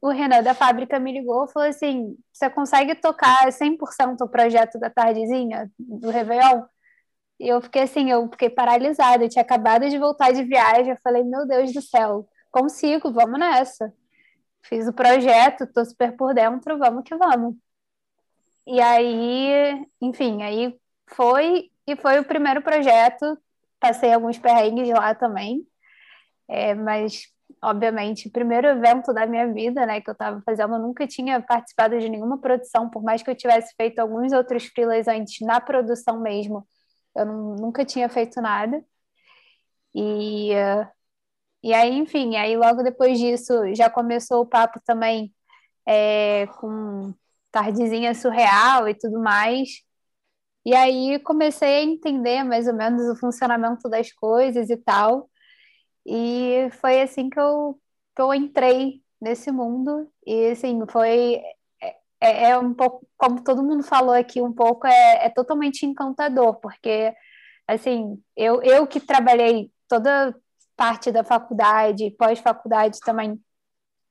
o Renan da fábrica me ligou e falou assim: você consegue tocar 100% o projeto da tardezinha do Réveillon? E eu fiquei assim, eu fiquei paralisada, eu tinha acabado de voltar de viagem, eu falei, meu Deus do céu, consigo, vamos nessa. Fiz o projeto, tô super por dentro, vamos que vamos. E aí, enfim, aí foi, e foi o primeiro projeto, passei alguns perrengues lá também, é, mas obviamente, primeiro evento da minha vida, né, que eu estava fazendo, eu nunca tinha participado de nenhuma produção, por mais que eu tivesse feito alguns outros freelas antes na produção mesmo, eu não, nunca tinha feito nada. E, uh, e aí, enfim, aí logo depois disso já começou o papo também é, com tardezinha surreal e tudo mais. E aí comecei a entender mais ou menos o funcionamento das coisas e tal. E foi assim que eu, que eu entrei nesse mundo. E assim, foi. É, é um pouco, como todo mundo falou aqui, um pouco é, é totalmente encantador, porque assim, eu, eu que trabalhei toda parte da faculdade, pós-faculdade também,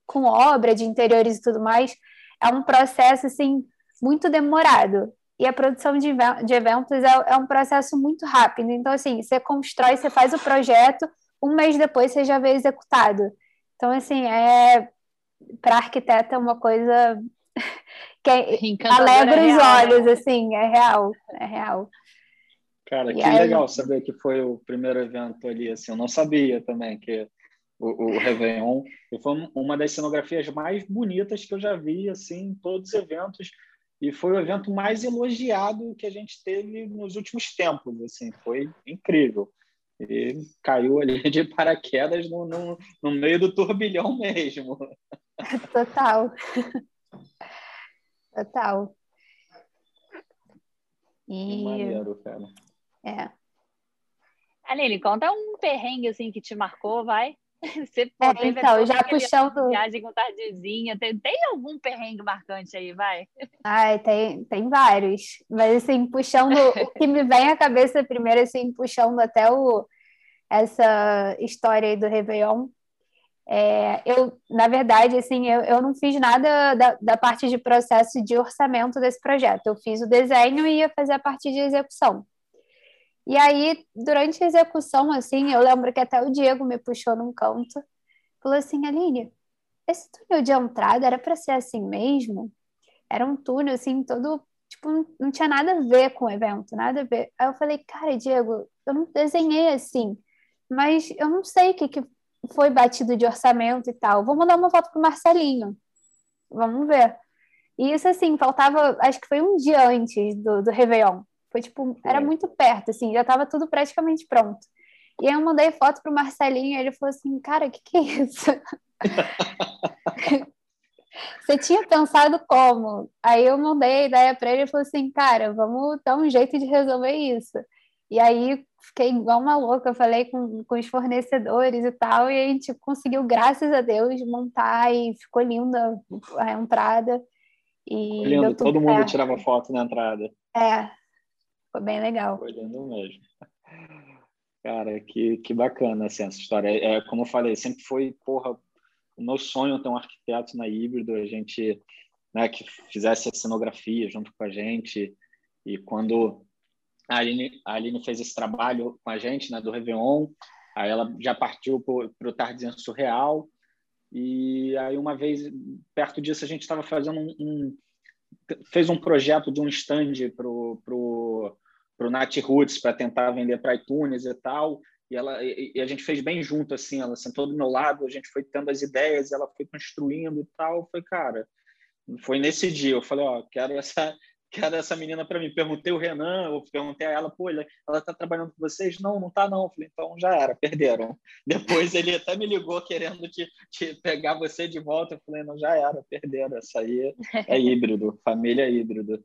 com obra de interiores e tudo mais, é um processo assim muito demorado. E a produção de, de eventos é, é um processo muito rápido. Então, assim, você constrói, você faz o projeto, um mês depois você já vê executado. Então, assim, é para arquiteta é uma coisa que é, alegra os real, olhos, né? assim, é real, é real. Cara, que aí- legal saber que foi o primeiro evento ali, assim, eu não sabia também que o, o Réveillon e foi um- uma das cenografias mais bonitas que eu já vi, assim, em todos os eventos, e foi o evento mais elogiado que a gente teve nos últimos tempos, assim, foi incrível. E caiu ali de paraquedas no, no, no meio do turbilhão mesmo. Total. Total. Que E maneiro, cara. É. Aline, conta um perrengue assim que te marcou, vai. Você pô, É, então, já puxando- viagem com tardezinha. Tem, tem algum perrengue marcante aí, vai? Ai, tem, tem vários. Mas assim, puxando o que me vem à cabeça primeiro, assim, puxando até o, essa história aí do Réveillon. É, eu, na verdade, assim, eu, eu não fiz nada da, da parte de processo de orçamento desse projeto. Eu fiz o desenho e ia fazer a parte de execução. E aí, durante a execução, assim, eu lembro que até o Diego me puxou num canto, falou assim, Aline, esse túnel de entrada era para ser assim mesmo? Era um túnel, assim, todo, tipo, não, tinha nada a ver com o evento, nada a ver. Aí eu falei, cara, Diego, eu não desenhei assim, mas eu não sei o que, que foi batido de orçamento e tal. Vou mandar uma foto pro Marcelinho. Vamos ver. E isso, assim, faltava, acho que foi um dia antes do, do Réveillon. Foi, tipo, era Foi. muito perto, assim, já estava tudo praticamente pronto. E aí eu mandei foto pro Marcelinho e ele falou assim, cara, o que que é isso? Você tinha pensado como? Aí eu mandei a ideia para ele e falou assim, cara, vamos dar um jeito de resolver isso. E aí fiquei igual uma louca, eu falei com, com os fornecedores e tal, e a gente conseguiu, graças a Deus, montar e ficou linda a entrada. E Lindo, todo mundo tirava foto na entrada. É, Ficou bem legal. Foi lindo mesmo. Cara, que, que bacana assim, essa história. É, como eu falei, sempre foi, porra, o meu sonho ter um arquiteto na híbrido, a gente, né, que fizesse a cenografia junto com a gente. E quando a Aline, a Aline fez esse trabalho com a gente, né, do Réveillon, aí ela já partiu para o Tardezinho Surreal. E aí, uma vez, perto disso, a gente estava fazendo um, um, fez um projeto de um stand para o pro, pro Nat Roots para tentar vender para iTunes e tal. E, ela, e, e, a gente fez bem junto, assim, ela sentou do meu lado, a gente foi tendo as ideias, ela foi construindo e tal. Foi, cara, foi nesse dia. Eu falei, ó, quero essa, quero essa menina para mim. Perguntei o Renan, eu perguntei a ela, pô, ela está trabalhando com vocês? Não, não está não. Eu falei, então já era, perderam. Depois ele até me ligou querendo te, te pegar você de volta. Eu falei, não, já era, perderam. Essa aí é híbrido, família híbrido.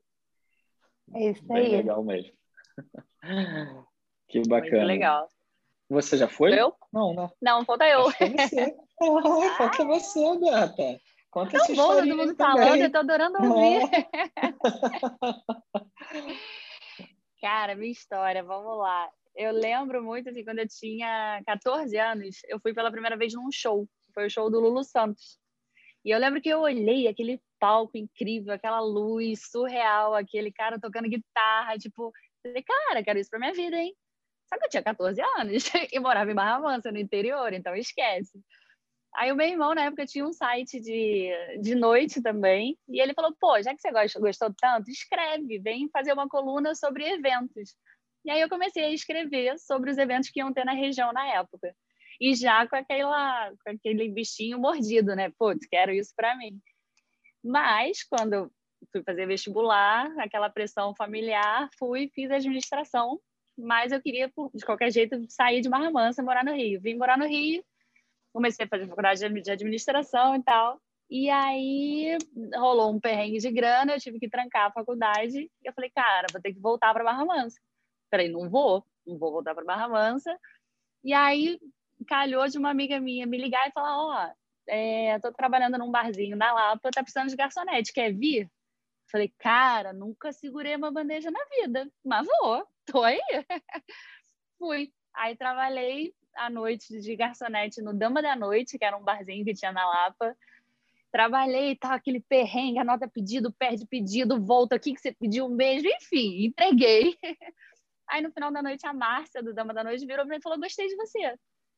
É isso Bem aí. legal mesmo. Que bacana. Muito legal. Você já foi? Eu? Não, né? Não, falta eu. Que é você. Ah, falta você. Conta Tão bom, todo mundo falando, também. eu tô adorando ouvir. Cara, minha história, vamos lá. Eu lembro muito, assim, quando eu tinha 14 anos, eu fui pela primeira vez num show. Foi o show do Lulu Santos. E eu lembro que eu olhei aquele palco incrível, aquela luz surreal, aquele cara tocando guitarra, tipo, falei, cara, quero isso pra minha vida, hein? Só que eu tinha 14 anos e morava em Barra Mansa, no interior, então esquece. Aí o meu irmão, na época, tinha um site de, de noite também, e ele falou, pô, já que você gostou tanto, escreve, vem fazer uma coluna sobre eventos. E aí eu comecei a escrever sobre os eventos que iam ter na região na época. E já com, aquela, com aquele bichinho mordido, né? Putz, quero isso para mim. Mas, quando fui fazer vestibular, aquela pressão familiar, fui, fiz administração, mas eu queria, de qualquer jeito, sair de Barra Mansa, morar no Rio. Vim morar no Rio, comecei a fazer faculdade de administração e tal. E aí rolou um perrengue de grana, eu tive que trancar a faculdade. E eu falei, cara, vou ter que voltar para Barra Mansa. Falei, não vou, não vou voltar para Barra Mansa. E aí calhou de uma amiga minha me ligar e falar, ó, oh, é, tô trabalhando num barzinho na Lapa, tá precisando de garçonete, quer vir? Falei, cara, nunca segurei uma bandeja na vida, mas vou, tô aí. Fui. Aí trabalhei à noite de garçonete no Dama da Noite, que era um barzinho que tinha na Lapa. Trabalhei, tal, aquele perrengue, anota pedido, perde pedido, volta aqui que você pediu mesmo, enfim, entreguei. Aí no final da noite, a Márcia, do Dama da Noite, virou para mim e falou: Gostei de você.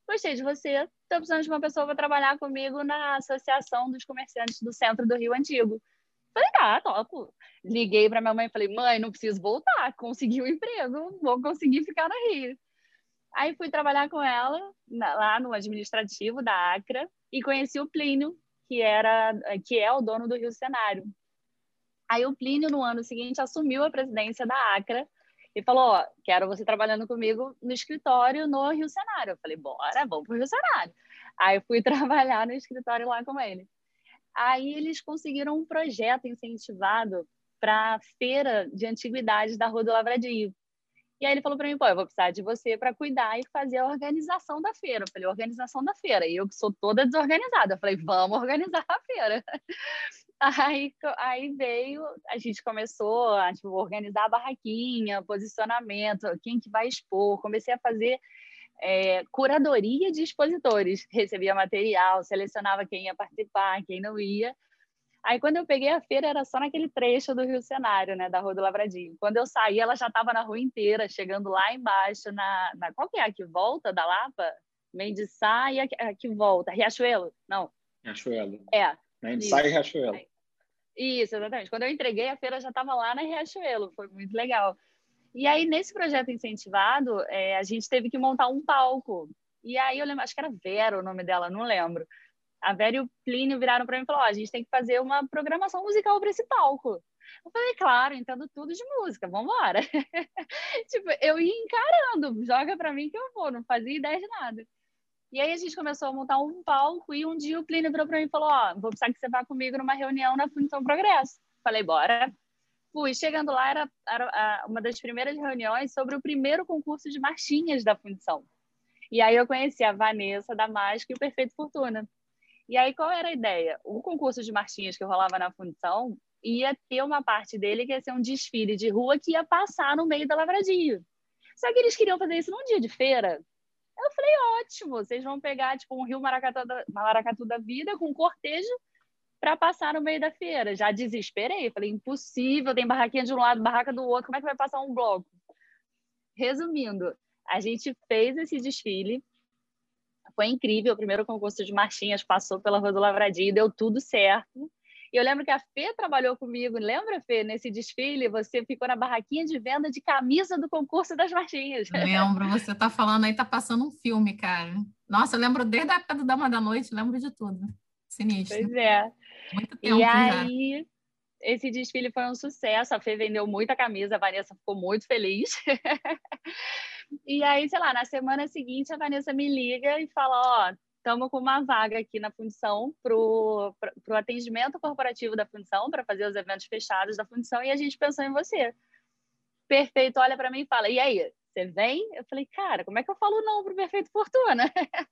Gostei de você. Estou precisando de uma pessoa para trabalhar comigo na Associação dos Comerciantes do Centro do Rio Antigo. Falei, tá, topo. Liguei para minha mãe e falei, mãe, não preciso voltar, consegui um emprego, vou conseguir ficar no Rio. Aí fui trabalhar com ela lá no administrativo da Acra e conheci o Plínio, que era que é o dono do Rio Cenário. Aí o Plínio no ano seguinte assumiu a presidência da Acra e falou: ó, quero você trabalhando comigo no escritório no Rio Cenário. Eu falei: bora, vamos pro Rio Cenário. Aí fui trabalhar no escritório lá com ele. Aí eles conseguiram um projeto incentivado para a feira de antiguidades da Rua do Lavradio. E aí ele falou para mim, pô, eu vou precisar de você para cuidar e fazer a organização da feira. Eu falei, organização da feira. E eu que sou toda desorganizada. Eu falei, vamos organizar a feira. Aí, aí veio, a gente começou a tipo, organizar a barraquinha, posicionamento, quem que vai expor. Comecei a fazer é, curadoria de expositores. Recebia material, selecionava quem ia participar, quem não ia. Aí, quando eu peguei a feira, era só naquele trecho do Rio Cenário, né, da Rua do Lavradinho. Quando eu saí, ela já estava na rua inteira, chegando lá embaixo, na, na qual que é a que volta da Lapa? Mendiçá e a, a que volta? Riachuelo? Não. Riachuelo. É. Mendiçá e Riachuelo. Isso, exatamente. Quando eu entreguei, a feira já estava lá na Riachuelo. Foi muito legal. E aí, nesse projeto incentivado, é, a gente teve que montar um palco. E aí, eu lembro, acho que era Vera o nome dela, não lembro a Vera e o Plínio viraram para mim e falaram: oh, a gente tem que fazer uma programação musical para esse palco. Eu falei, claro, entendo tudo de música, vamos embora. tipo, eu ia encarando, joga para mim que eu vou, não fazia ideia de nada. E aí a gente começou a montar um palco e um dia o Plínio virou para mim e falou: Ó, vou precisar que você vá comigo numa reunião na Fundação Progresso. Falei, bora. Fui, chegando lá, era, era uma das primeiras reuniões sobre o primeiro concurso de marchinhas da Fundição. E aí eu conheci a Vanessa da Mágica e o Perfeito Fortuna. E aí, qual era a ideia? O concurso de marchinhas que rolava na fundição, ia ter uma parte dele que ia ser um desfile de rua que ia passar no meio da Lavradio. Só que eles queriam fazer isso num dia de feira. Eu falei, ótimo, vocês vão pegar tipo um rio Maracatu da, Maracatu da vida com um cortejo para passar no meio da feira. Já desesperei, falei, impossível, tem barraquinha de um lado, barraca do outro, como é que vai passar um bloco? Resumindo, a gente fez esse desfile, foi incrível, o primeiro concurso de marchinhas passou pela Rua do Lavradio, deu tudo certo. E eu lembro que a Fê trabalhou comigo, lembra, Fê, nesse desfile? Você ficou na barraquinha de venda de camisa do concurso das marchinhas. Lembro, você está falando aí, tá passando um filme, cara. Nossa, eu lembro desde a época do Dama da Noite, lembro de tudo. Sinistro. Pois é. Muito tempo E já. aí, esse desfile foi um sucesso. A Fê vendeu muita camisa, a Vanessa ficou muito feliz. e aí, sei lá, na semana seguinte, a Vanessa me liga e fala: Ó, estamos com uma vaga aqui na fundição para o atendimento corporativo da fundição, para fazer os eventos fechados da fundição, e a gente pensou em você. Perfeito, olha para mim e fala: E aí, você vem? Eu falei, cara, como é que eu falo não pro Perfeito Fortuna?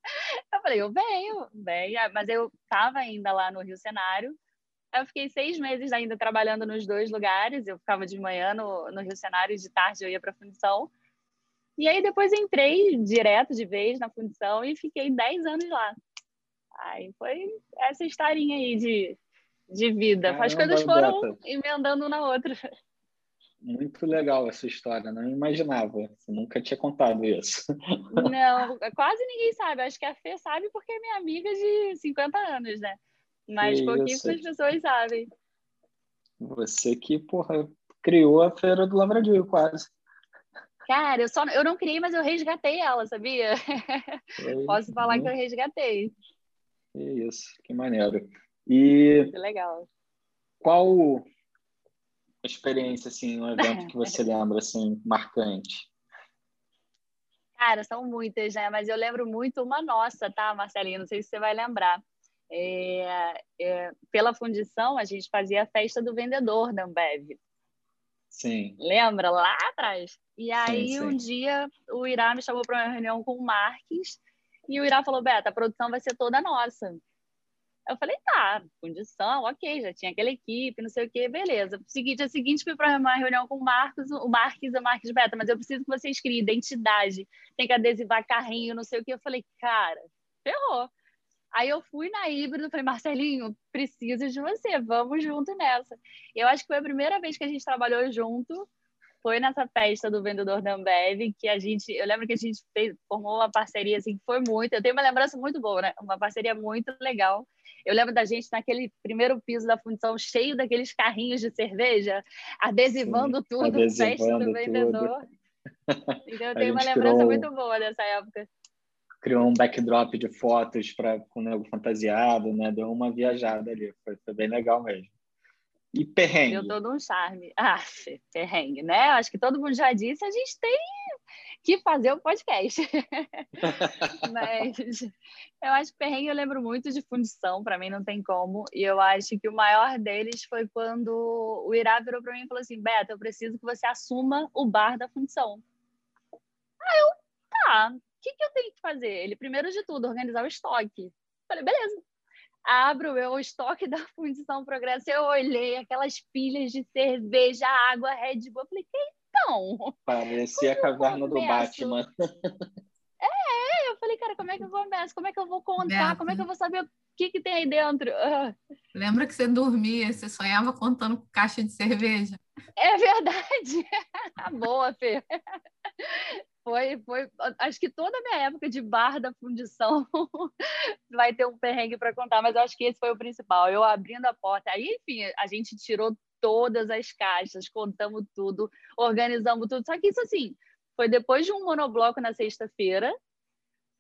eu falei, eu venho, venho. Mas eu estava ainda lá no Rio Cenário. Eu fiquei seis meses ainda trabalhando nos dois lugares. Eu ficava de manhã no, no Rio Cenário e de tarde eu ia para a fundição. E aí depois entrei direto de vez na fundição e fiquei dez anos lá. Aí foi essa historinha aí de, de vida. As Caramba, coisas foram Beta. emendando uma na outra. Muito legal essa história, não imaginava. Você nunca tinha contado isso. Não, quase ninguém sabe. Acho que a Fê sabe porque é minha amiga de 50 anos, né? Mas Que pouquíssimas isso. pessoas sabem. Você que, porra, criou a Feira do Lavradio, quase. Cara, eu só eu não criei, mas eu resgatei ela, sabia? Posso falar que muito- eu resgatei. que Isso, que maneiro. E Que legal. qual a experiência, assim, um evento que você lembra, assim, marcante? Cara, são muitas, né? Mas eu lembro muito uma nossa, tá, Marcelinho? Não sei se você vai lembrar. É, é, pela fundição, a gente fazia a festa do vendedor da Ambev. Sim, Lembra? Lá atrás. E aí, sim. um dia, o Irá me chamou para uma reunião com o Marques e o Irá falou: Beta, a produção vai ser toda nossa. Eu falei: tá, fundição, ok, já tinha aquela equipe, não sei o que, beleza. Seguinte, a seguinte, fui para uma reunião com o Marcos, o Marques, o Marques Beta, mas eu preciso que vocês criem identidade, tem que adesivar carrinho, não sei o que. Eu falei: cara, ferrou. Aí eu fui na híbrido, falei, Marcelinho, preciso de você, vamos junto nessa. Eu acho que foi a primeira vez que a gente trabalhou junto, foi nessa festa do vendedor da Ambev, que a gente, eu lembro que a gente fez, formou uma parceria assim, que foi muito, eu tenho uma lembrança muito boa, né? Uma parceria muito legal. Eu lembro da gente naquele primeiro piso da fundição, cheio daqueles carrinhos de cerveja, adesivando tudo, festa adesivando do tudo. vendedor. Então eu tenho uma lembrança criou- muito boa dessa época. Criou um backdrop de fotos para com o nego fantasiado, né? Deu uma viajada ali, foi, foi bem legal mesmo. E perrengue? Deu todo um charme. Ah, perrengue, né? Acho que todo mundo já disse, a gente tem que fazer o podcast. Mas eu acho que perrengue eu lembro muito de fundição, para mim não tem como. E eu acho que o maior deles foi quando o Irá virou para mim e falou assim: Beto, eu preciso que você assuma o bar da fundição. Aí eu, tá, que, que eu tenho que fazer? Ele, primeiro de tudo, organizar o estoque. Falei, beleza. Abro eu o estoque da Fundição Progresso. Eu olhei aquelas pilhas de cerveja, água, Red Bull. Eu falei, que então? Parecia a caverna do? Batman. É, eu falei, cara, como é que eu começo? Como é que eu vou contar? Beto. Como é que eu vou saber o que, que tem aí dentro? Lembra que você dormia, você sonhava contando com caixa de cerveja? É verdade. Boa, Fê. Foi, foi. Acho que toda a minha época de bar da fundição vai ter um perrengue para contar, mas eu acho que esse foi o principal. Eu abrindo a porta. Aí, enfim, a gente tirou todas as caixas, contamos tudo, organizamos tudo. Só que isso, assim, foi depois de um monobloco na sexta-feira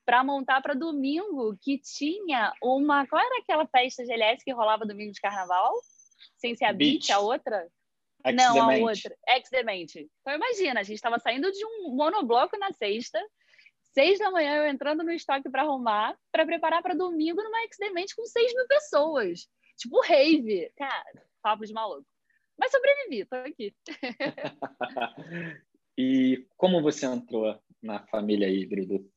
para montar para domingo, que tinha uma. Qual era aquela festa GLS que rolava domingo de carnaval? Sem ser a Beach. a outra? Não, a outra. Ex-demente. Então, imagina, a gente estava saindo de um monobloco na sexta, seis da manhã eu entrando no estoque para arrumar, para preparar para domingo numa ex-demente com seis mil pessoas. Tipo, rave. Cara, papo de maluco. Mas sobrevivi, tô aqui. e como você entrou na família híbrido?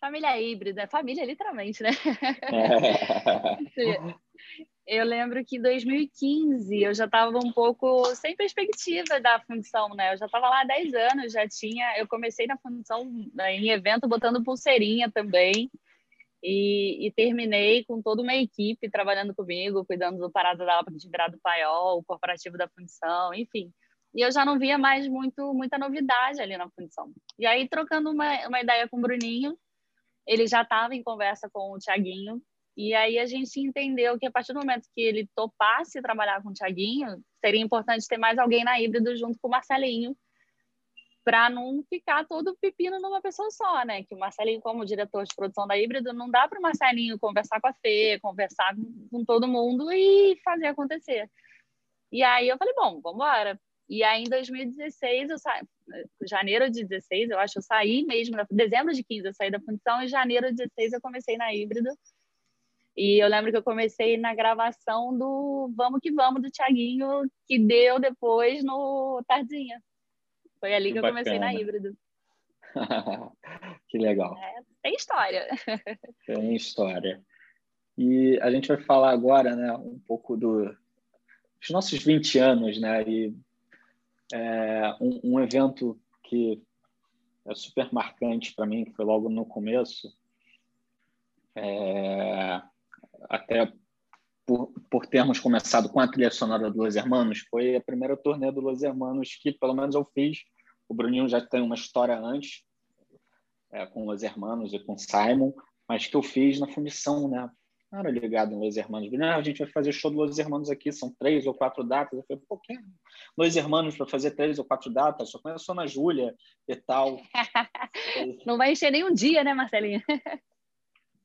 Família híbrida, família literalmente, né? Eu lembro que em 2015 eu já estava um pouco sem perspectiva da função, né? Eu já estava lá há 10 anos, já tinha. Eu comecei na função né, em evento botando pulseirinha também. E, e, terminei com toda uma equipe trabalhando comigo, cuidando do Parada da Lapa de Virado Paiol, o corporativo da função, enfim. E eu já não via mais muito, muita novidade ali na função. E aí, trocando uma, uma ideia com o Bruninho, ele já estava em conversa com o Tiaguinho, e aí a gente entendeu que a partir do momento que ele topasse trabalhar com o Tiaguinho, seria importante ter mais alguém na híbrido junto com o Marcelinho, para não ficar todo pepino numa pessoa só, né? Que o Marcelinho, como diretor de produção da híbrido, não dá para o Marcelinho conversar com a Fê, conversar com todo mundo e fazer acontecer. E aí eu falei, bom, vamos embora. E aí em 2016, eu saí, janeiro de 16, eu acho, eu saí mesmo, dezembro de 15 eu saí da função, e janeiro de 16 eu comecei na híbrido. E eu lembro que eu comecei na gravação do Vamos que Vamos do Tiaguinho, que deu depois no Tardinha. Foi ali que, que eu bacana. comecei na híbrido. que legal. É, tem história. Tem história. E a gente vai falar agora, né, um pouco do, dos nossos 20 anos, né, e é, um, um evento que é super marcante para mim, que foi logo no começo, é, até por, por termos começado com a trilha sonora do Los Hermanos, foi a primeira turnê do Los Hermanos que, pelo menos, eu fiz. O Bruninho já tem uma história antes, é, com Los Hermanos e com Simon, mas que eu fiz na fundição, né? Não era ligado em Los Hermanos. Não, a gente vai fazer show do Los Hermanos aqui, são três ou quatro datas. Eu falei, pô, que Los Hermanos para fazer três ou quatro datas? Só conheço a Ana Júlia e tal. Não vai encher nem um dia, né, Marcelinha?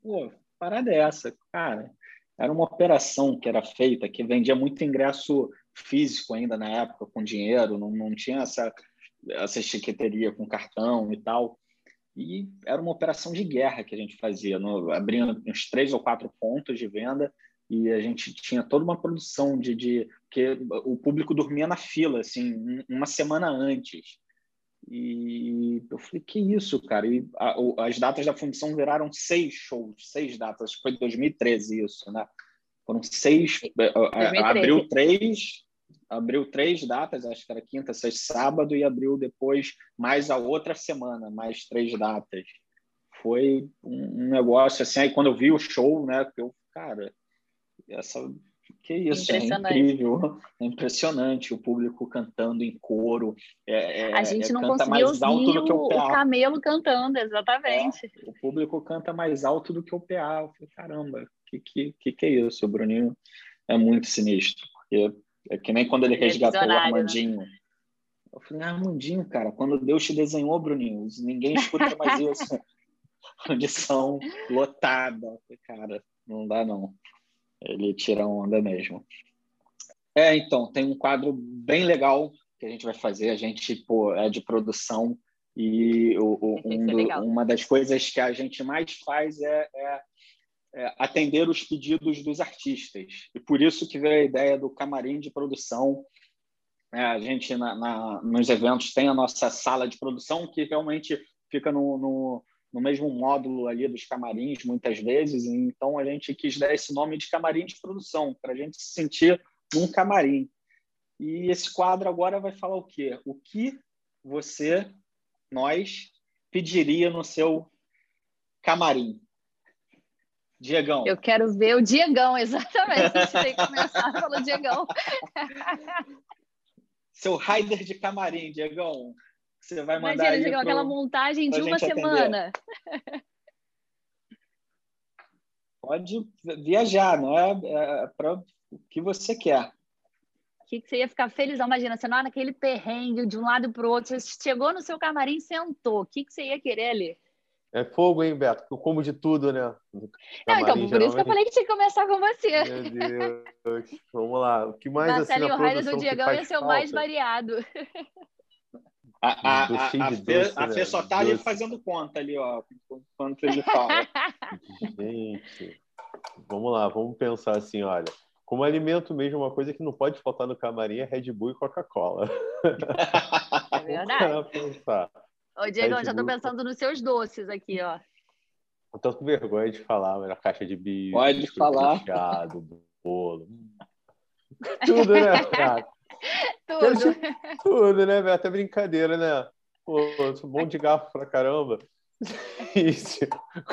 Pô, parada é essa, cara. Era uma operação que era feita, que vendia muito ingresso físico ainda na época, com dinheiro, não, não tinha essa, essa chiqueteria com cartão e tal. E era uma operação de guerra que a gente fazia, no, abrindo uns três ou quatro pontos de venda e a gente tinha toda uma produção de, de que o público dormia na fila, assim, uma semana antes. E eu falei, que isso, cara? E a, as datas da fundição viraram seis shows, seis datas. Foi 2013 isso, né? Foram seis. 2013. Abriu três, abriu três datas, acho que era quinta, sexta, sábado, e abriu depois mais a outra semana, mais três datas. Foi um, um negócio assim. Aí quando eu vi o show, né? Eu, cara, essa que isso, é incrível, é impressionante o público cantando em coro. É, é, a gente não canta conseguiu mais alto ouvir do que o PA. o camelo cantando, exatamente. É, o público canta mais alto do que o PA. Eu falei, caramba, que, que, que, que é isso? O Bruninho é muito sinistro, porque é que nem quando ele é resgatou o né? Armandinho. Eu falei, ah, Armandinho, cara, quando Deus te desenhou, Bruninho, ninguém escuta mais isso. Condição lotada. Eu falei, cara, não dá não. Ele tira onda mesmo. É, então, tem um quadro bem legal que a gente vai fazer. A gente pô, é de produção e o, o, Vai um do- uma das coisas que a gente mais faz é, é- é atender os pedidos dos artistas. E por isso que veio a ideia do camarim de produção. É, a gente, na, na- nos eventos, tem a nossa sala de produção, que realmente fica no, no, no mesmo módulo ali dos camarins, muitas vezes. Então, a gente quis dar esse nome de camarim de produção, para a gente se sentir num camarim. E esse quadro agora vai falar o quê? O que você, nós, pediria no seu camarim? Diegão. Eu quero ver o Diegão, exatamente. A gente tem que começar pelo Diegão. Seu rider de camarim, Diegão. Você vai mandar Imagina, aí Diegão, pro- aquela montagem de uma atender. semana. Pode viajar, não é, é para o que você quer. O que, que você ia ficar felizão? Imagina, você não naquele perrengue de um lado para o outro, você chegou no seu camarim e sentou. O que, que você ia querer ali? É fogo, hein, Beto? Eu como de tudo, né? No Não, então, camarim, por isso que eu falei que tinha que começar com você. geralmente- Meu Deus. Vamos lá. O que mais assim Marcelo, na o raio do que Diegão ia ser o mais variado. A, a, a, a, Fê, doce, a? Fê só tá ali fazendo conta ali, ó, enquanto ele fala. Gente, vamos lá, vamos pensar assim, olha. Como alimento mesmo, uma coisa que não pode faltar no camarim é Red Bull e Coca-Cola. É verdade. Pensar. Ô, Diegão, Red já tô Bull. pensando nos seus doces aqui, ó. Eu tô com vergonha de falar, mas a caixa de bicho. Pode falar. Recheado, bolo. Tudo, né, cara? Tudo. Tudo, né, Beto? É brincadeira, né? Pô, sou bom de garfo pra caramba. Isso.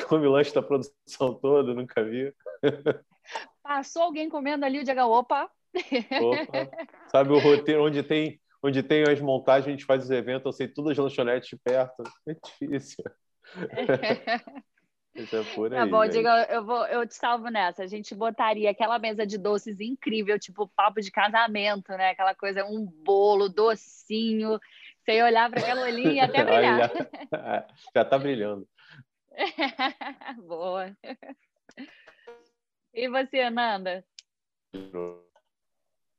Come lanche da produção toda, nunca vi. Passou alguém comendo ali, o Diego, opa. Opa. Sabe o roteiro onde tem, onde tem as montagens, a gente faz os eventos, eu sei todas as lanchonetes de perto. É difícil. Isso é por aí. Tá bom. Diego, eu, vou, eu te salvo nessa. A gente botaria aquela mesa de doces incrível, tipo papo de casamento, né? Aquela coisa, um bolo, docinho. Você ia olhar para aquela olhinha e até brilhar. já, já tá brilhando. Boa. E você, Nanda?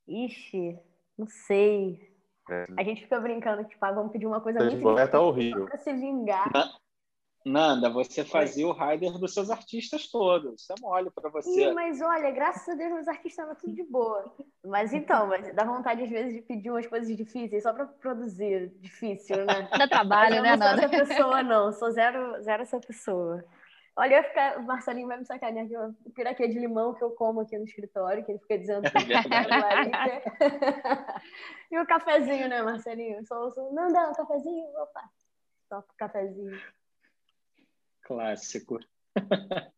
Ixi, não sei. É. A gente fica brincando, tipo, ah, vamos pedir uma coisa muito bola tá difícil horrível. pra se vingar. Nanda, você fazia o rider dos seus artistas todos. Isso é mole para você. Ih, mas olha, graças a Deus, meus artistas estavam tudo de boa. Mas então, mas dá vontade às vezes de pedir umas coisas difíceis só pra produzir. Difícil, né? Dá trabalho, eu né, não sou Nanda? essa pessoa, não. Sou zero, zero essa pessoa. Olha, eu ia ficar, o Marcelinho vai me sacanear aqui, o piraquê de limão que eu como aqui no escritório, que ele fica dizendo que. E o cafezinho, né, Marcelinho? Só, só, não, dá um cafezinho, opa. Só cafezinho. Clássico.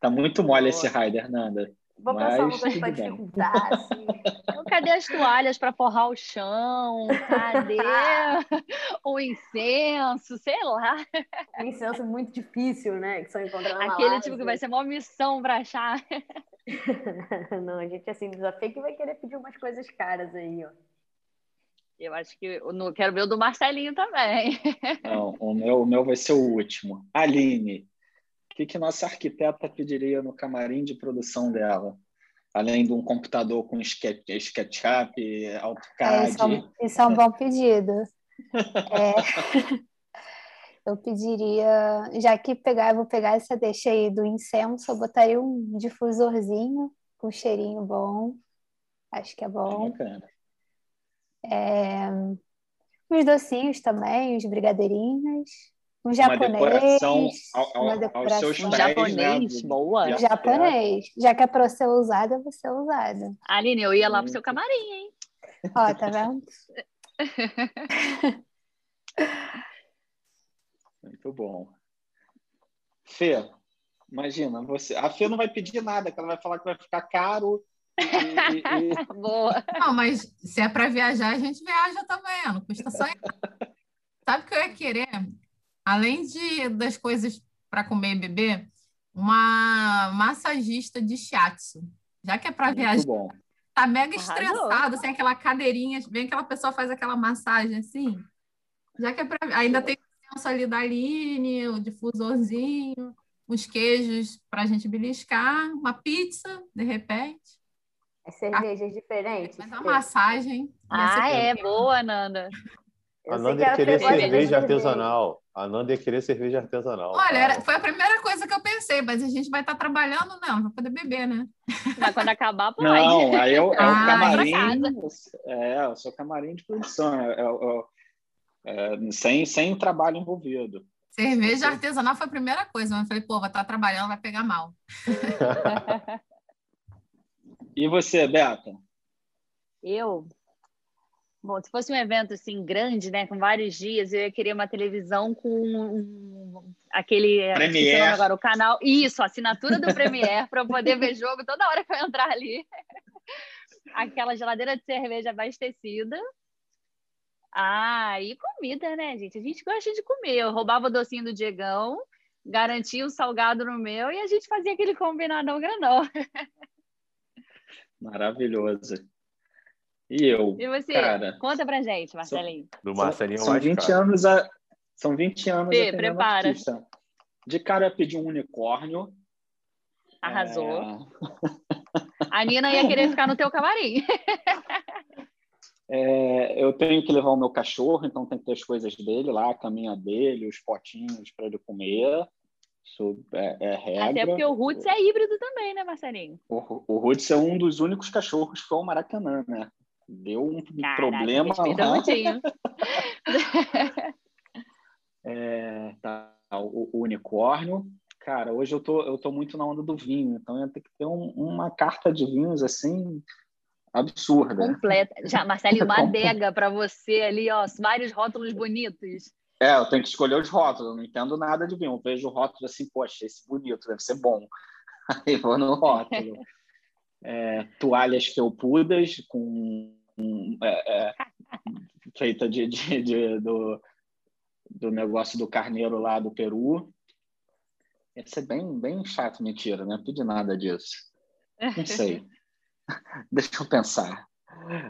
tá muito mole Boa. esse rider, Nanda. Vou pensar uma Mas pra tudo bem. dificultar, assim. Então, cadê as toalhas para forrar o chão? Cadê o incenso? Sei lá. Um incenso muito difícil, né? Que só encontrar na Aquele Malásia. tipo que vai ser uma missão para achar. Não, a gente, assim, desafio que vai querer pedir umas coisas caras aí, ó. Eu acho que eu não quero ver o do Marcelinho também. Não, o meu, o meu vai ser o último. Aline, o que, que nossa arquiteta pediria no camarim de produção dela? Além de um computador com Sketch- SketchUp, É, AutoCAD. isso, é um, isso é um bom pedido. É, eu pediria, já que pegar, eu vou pegar essa deixa aí do incenso, eu botaria um difusorzinho com cheirinho bom. Acho que é bom. Bacana. É, os docinhos também, os brigadeirinhos. Um Uma japonês. decoração ao, ao, uma aos decoração. seus Um pés, japonês, né? boa. Um japonês. Já que é para ser usado, eu vou ser usado. Aline, eu ia lá pro seu camarim, hein? Ó, tá vendo? Muito bom. Fê, imagina, você. A Fê não vai pedir nada, que ela vai falar que vai ficar caro. E- e- Boa. Não, mas se é para viajar, a gente viaja também, não custa só ir. Sabe o que eu ia querer? Além de, das coisas para comer e beber, uma massagista de shiatsu. Já que é para viajar, bom. tá mega Arrasou. estressado, sem aquela cadeirinha, vem aquela pessoa faz aquela massagem assim. Já que é para ainda tem o senso ali da Aline, o difusorzinho, uns queijos para a gente beliscar, uma pizza, de repente. É cervejas diferentes. Mas a massagem. Ah, é boa, Nanda. Eu A Nanda ia a querer cerveja artesanal. A Nanda ia querer cerveja artesanal. Olha, era- foi a primeira coisa que eu pensei, mas a gente vai estar trabalhando, não, vai poder beber, né? Mas quando acabar, pode. Não, aí é o, é o Ah, camarim. É, o seu camarim de produção. É, é o- é, sem, sem o trabalho envolvido. Cerveja artesanal foi a primeira coisa, mas eu falei, pô, vai estar trabalhando, vai pegar mal. E você, Beta? Eu? Bom, se fosse um evento assim grande, né, com vários dias, eu ia querer uma televisão com um- aquele Premiere. agora, o canal. Isso, assinatura do Premiere para eu poder ver jogo toda hora que eu entrar ali. Aquela geladeira de cerveja abastecida. Ah, e comida, né, gente? A gente gosta de comer. Eu roubava o docinho do Diegão, garantia o salgado no meu e a gente fazia aquele combinadão grandão. Maravilhoso. E eu? E você? Cara, Conta pra gente, Marcelinho. Do São- Marcelinho são mais 20 caro. anos a, são 20 anos Fê, atendendo prepara. artista. De cara eu pedi um unicórnio. Arrasou. É, A Nina ia querer ficar no teu camarim. é, eu tenho que levar o meu cachorro, então tem que ter as coisas dele lá, a caminha dele, os potinhos para ele comer. É, é regra. Até porque o Roots é híbrido também, né, Marcelinho? O, o Roots é um dos únicos cachorros que foi ao Maracanã, né? Deu um Caraca, problema lá. É, tá, o, o unicórnio. cara, hoje eu tô, eu tô muito na onda do vinho, então eu tenho que ter um, uma carta de vinhos assim absurda. Completa. Já, Marcelinho, uma adega para você ali, ó, vários rótulos bonitos. É, eu tenho que escolher os rótulos, eu não entendo nada de vinho. Eu vejo o rótulo assim, poxa, esse bonito, deve ser bom. Aí vou no rótulo. É, toalhas felpudas com é, é, feita de, de, de, do, do negócio do carneiro lá do Peru. Ia ser bem, bem chato, mentira, né? Não pedi nada disso. Não sei. Deixa eu pensar.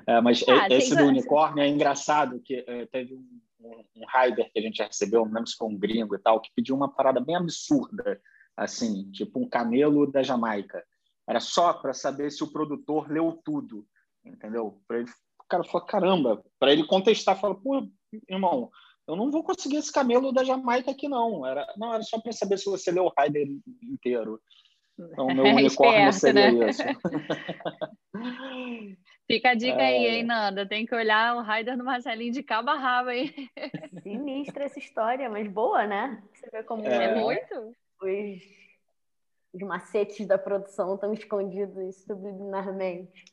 É, mas Ah, esse do unicórnio é engraçado, que é, teve um, um, um rider que a gente já recebeu, não lembro se foi um gringo e tal, que pediu uma parada bem absurda, assim, tipo um camelo da Jamaica. Era só para saber se o produtor leu tudo, entendeu? Pra ele, o cara falou, caramba, para ele contestar, falou, pô, irmão, eu não vou conseguir esse camelo da Jamaica aqui, não. Era, não, era só para saber se você leu o rider inteiro. Então, meu unicórnio Esperto, seria né? isso. Fica a dica aí, É. hein, Nanda? Tem que olhar o Raider do Marcelinho de cabo a rabo, hein? Sinistra essa história, mas boa, né? Você vê como É. É muito? os, os macetes da produção estão escondidos subliminarmente.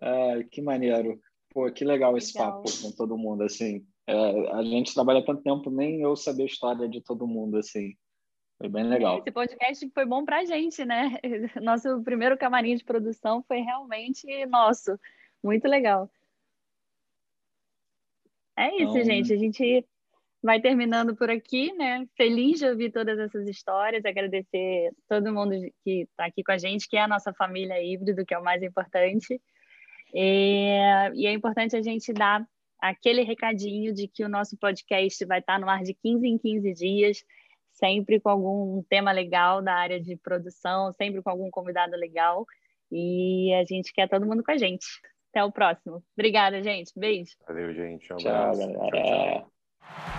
Ah, que maneiro. Pô, que legal esse Legal. papo com todo mundo, assim. É, a gente trabalha tanto tempo, nem eu saber a história de todo mundo, assim. Foi bem legal. Esse podcast foi bom pra gente, né? Nosso primeiro camarim de produção foi realmente nosso. Muito legal. É isso, Então- gente. A gente vai terminando por aqui, né? Feliz de ouvir todas essas histórias, agradecer todo mundo que está aqui com a gente, que é a nossa família híbrido, que é o mais importante. É, E é importante a gente dar aquele recadinho de que o nosso podcast vai estar no ar de 15 em 15 dias, sempre com algum tema legal da área de produção, sempre com algum convidado legal. E a gente quer todo mundo com a gente. Até o próximo. Obrigada, gente. Beijo. Valeu, gente. Um Tchau, abraço. galera. tchau.